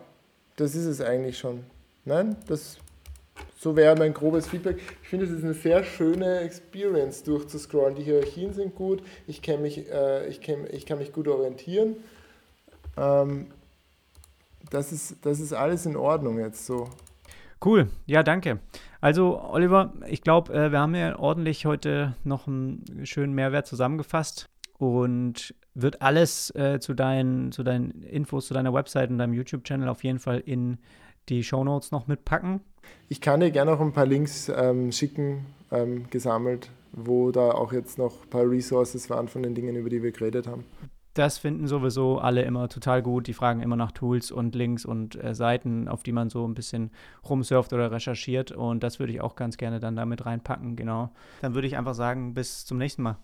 das ist es eigentlich schon. Nein, das so wäre mein grobes Feedback. Ich finde, es ist eine sehr schöne Experience durchzuscrollen. Die Hierarchien sind gut, ich, kenn mich, äh, ich, kenn, ich kann mich gut orientieren. Ähm, das, ist, das ist alles in Ordnung jetzt so. Cool, ja, danke. Also, Oliver, ich glaube, äh, wir haben ja ordentlich heute noch einen schönen Mehrwert zusammengefasst und wird alles äh, zu, deinen, zu deinen Infos, zu deiner Website und deinem YouTube-Channel auf jeden Fall in die Shownotes noch mitpacken? Ich kann dir gerne noch ein paar Links ähm, schicken, ähm, gesammelt, wo da auch jetzt noch ein paar Resources waren von den Dingen, über die wir geredet haben. Das finden sowieso alle immer total gut. Die fragen immer nach Tools und Links und äh, Seiten, auf die man so ein bisschen rumsurft oder recherchiert. Und das würde ich auch ganz gerne dann damit reinpacken, genau. Dann würde ich einfach sagen, bis zum nächsten Mal.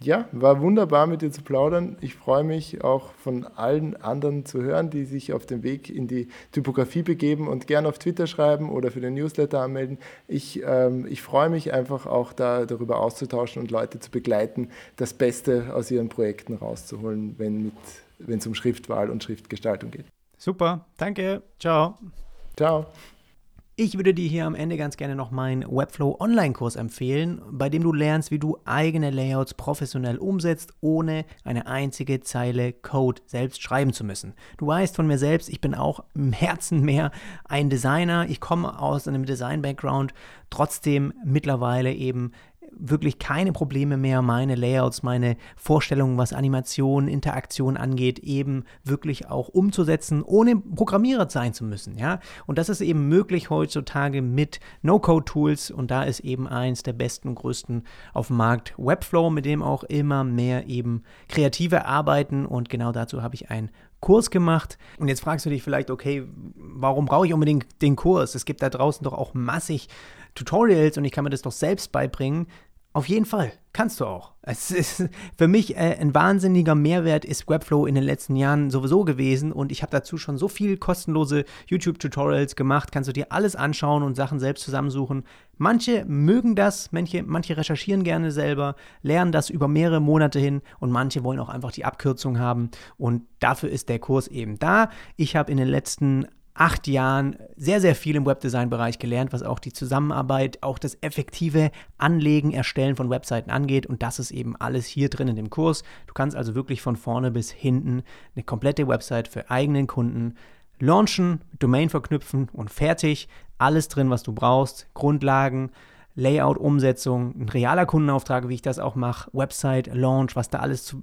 Ja, war wunderbar mit dir zu plaudern. Ich freue mich auch von allen anderen zu hören, die sich auf den Weg in die Typografie begeben und gerne auf Twitter schreiben oder für den Newsletter anmelden. Ich, ähm, ich freue mich einfach auch da darüber auszutauschen und Leute zu begleiten, das Beste aus ihren Projekten rauszuholen, wenn es um Schriftwahl und Schriftgestaltung geht. Super, danke, ciao. Ciao. Ich würde dir hier am Ende ganz gerne noch meinen Webflow Online-Kurs empfehlen, bei dem du lernst, wie du eigene Layouts professionell umsetzt, ohne eine einzige Zeile Code selbst schreiben zu müssen. Du weißt von mir selbst, ich bin auch im Herzen mehr ein Designer. Ich komme aus einem Design-Background, trotzdem mittlerweile eben wirklich keine Probleme mehr, meine Layouts, meine Vorstellungen, was Animation, Interaktion angeht, eben wirklich auch umzusetzen, ohne Programmierer sein zu müssen. Ja? Und das ist eben möglich heutzutage mit No-Code-Tools und da ist eben eins der besten größten auf dem Markt Webflow, mit dem auch immer mehr eben Kreative arbeiten und genau dazu habe ich ein Kurs gemacht. Und jetzt fragst du dich vielleicht, okay, warum brauche ich unbedingt den Kurs? Es gibt da draußen doch auch massig Tutorials und ich kann mir das doch selbst beibringen. Auf jeden Fall, kannst du auch. Es ist für mich äh, ein wahnsinniger Mehrwert ist Webflow in den letzten Jahren sowieso gewesen und ich habe dazu schon so viel kostenlose YouTube-Tutorials gemacht. Kannst du dir alles anschauen und Sachen selbst zusammensuchen. Manche mögen das, manche, manche recherchieren gerne selber, lernen das über mehrere Monate hin und manche wollen auch einfach die Abkürzung haben und dafür ist der Kurs eben da. Ich habe in den letzten acht Jahren sehr, sehr viel im Webdesign-Bereich gelernt, was auch die Zusammenarbeit, auch das effektive Anlegen, Erstellen von Webseiten angeht. Und das ist eben alles hier drin in dem Kurs. Du kannst also wirklich von vorne bis hinten eine komplette Website für eigenen Kunden launchen, Domain verknüpfen und fertig. Alles drin, was du brauchst. Grundlagen, Layout, Umsetzung, ein realer Kundenauftrag, wie ich das auch mache, Website, Launch, was da alles zu,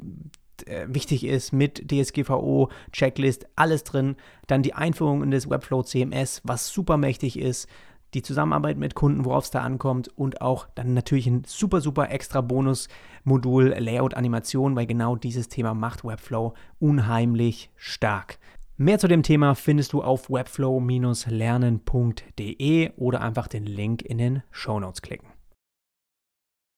wichtig ist mit DSGVO, Checklist, alles drin. Dann die Einführung in das Webflow CMS, was super mächtig ist. Die Zusammenarbeit mit Kunden, worauf es da ankommt und auch dann natürlich ein super, super extra Bonus-Modul Layout-Animation, weil genau dieses Thema macht Webflow unheimlich stark. Mehr zu dem Thema findest du auf webflow-lernen.de oder einfach den Link in den Show Notes klicken.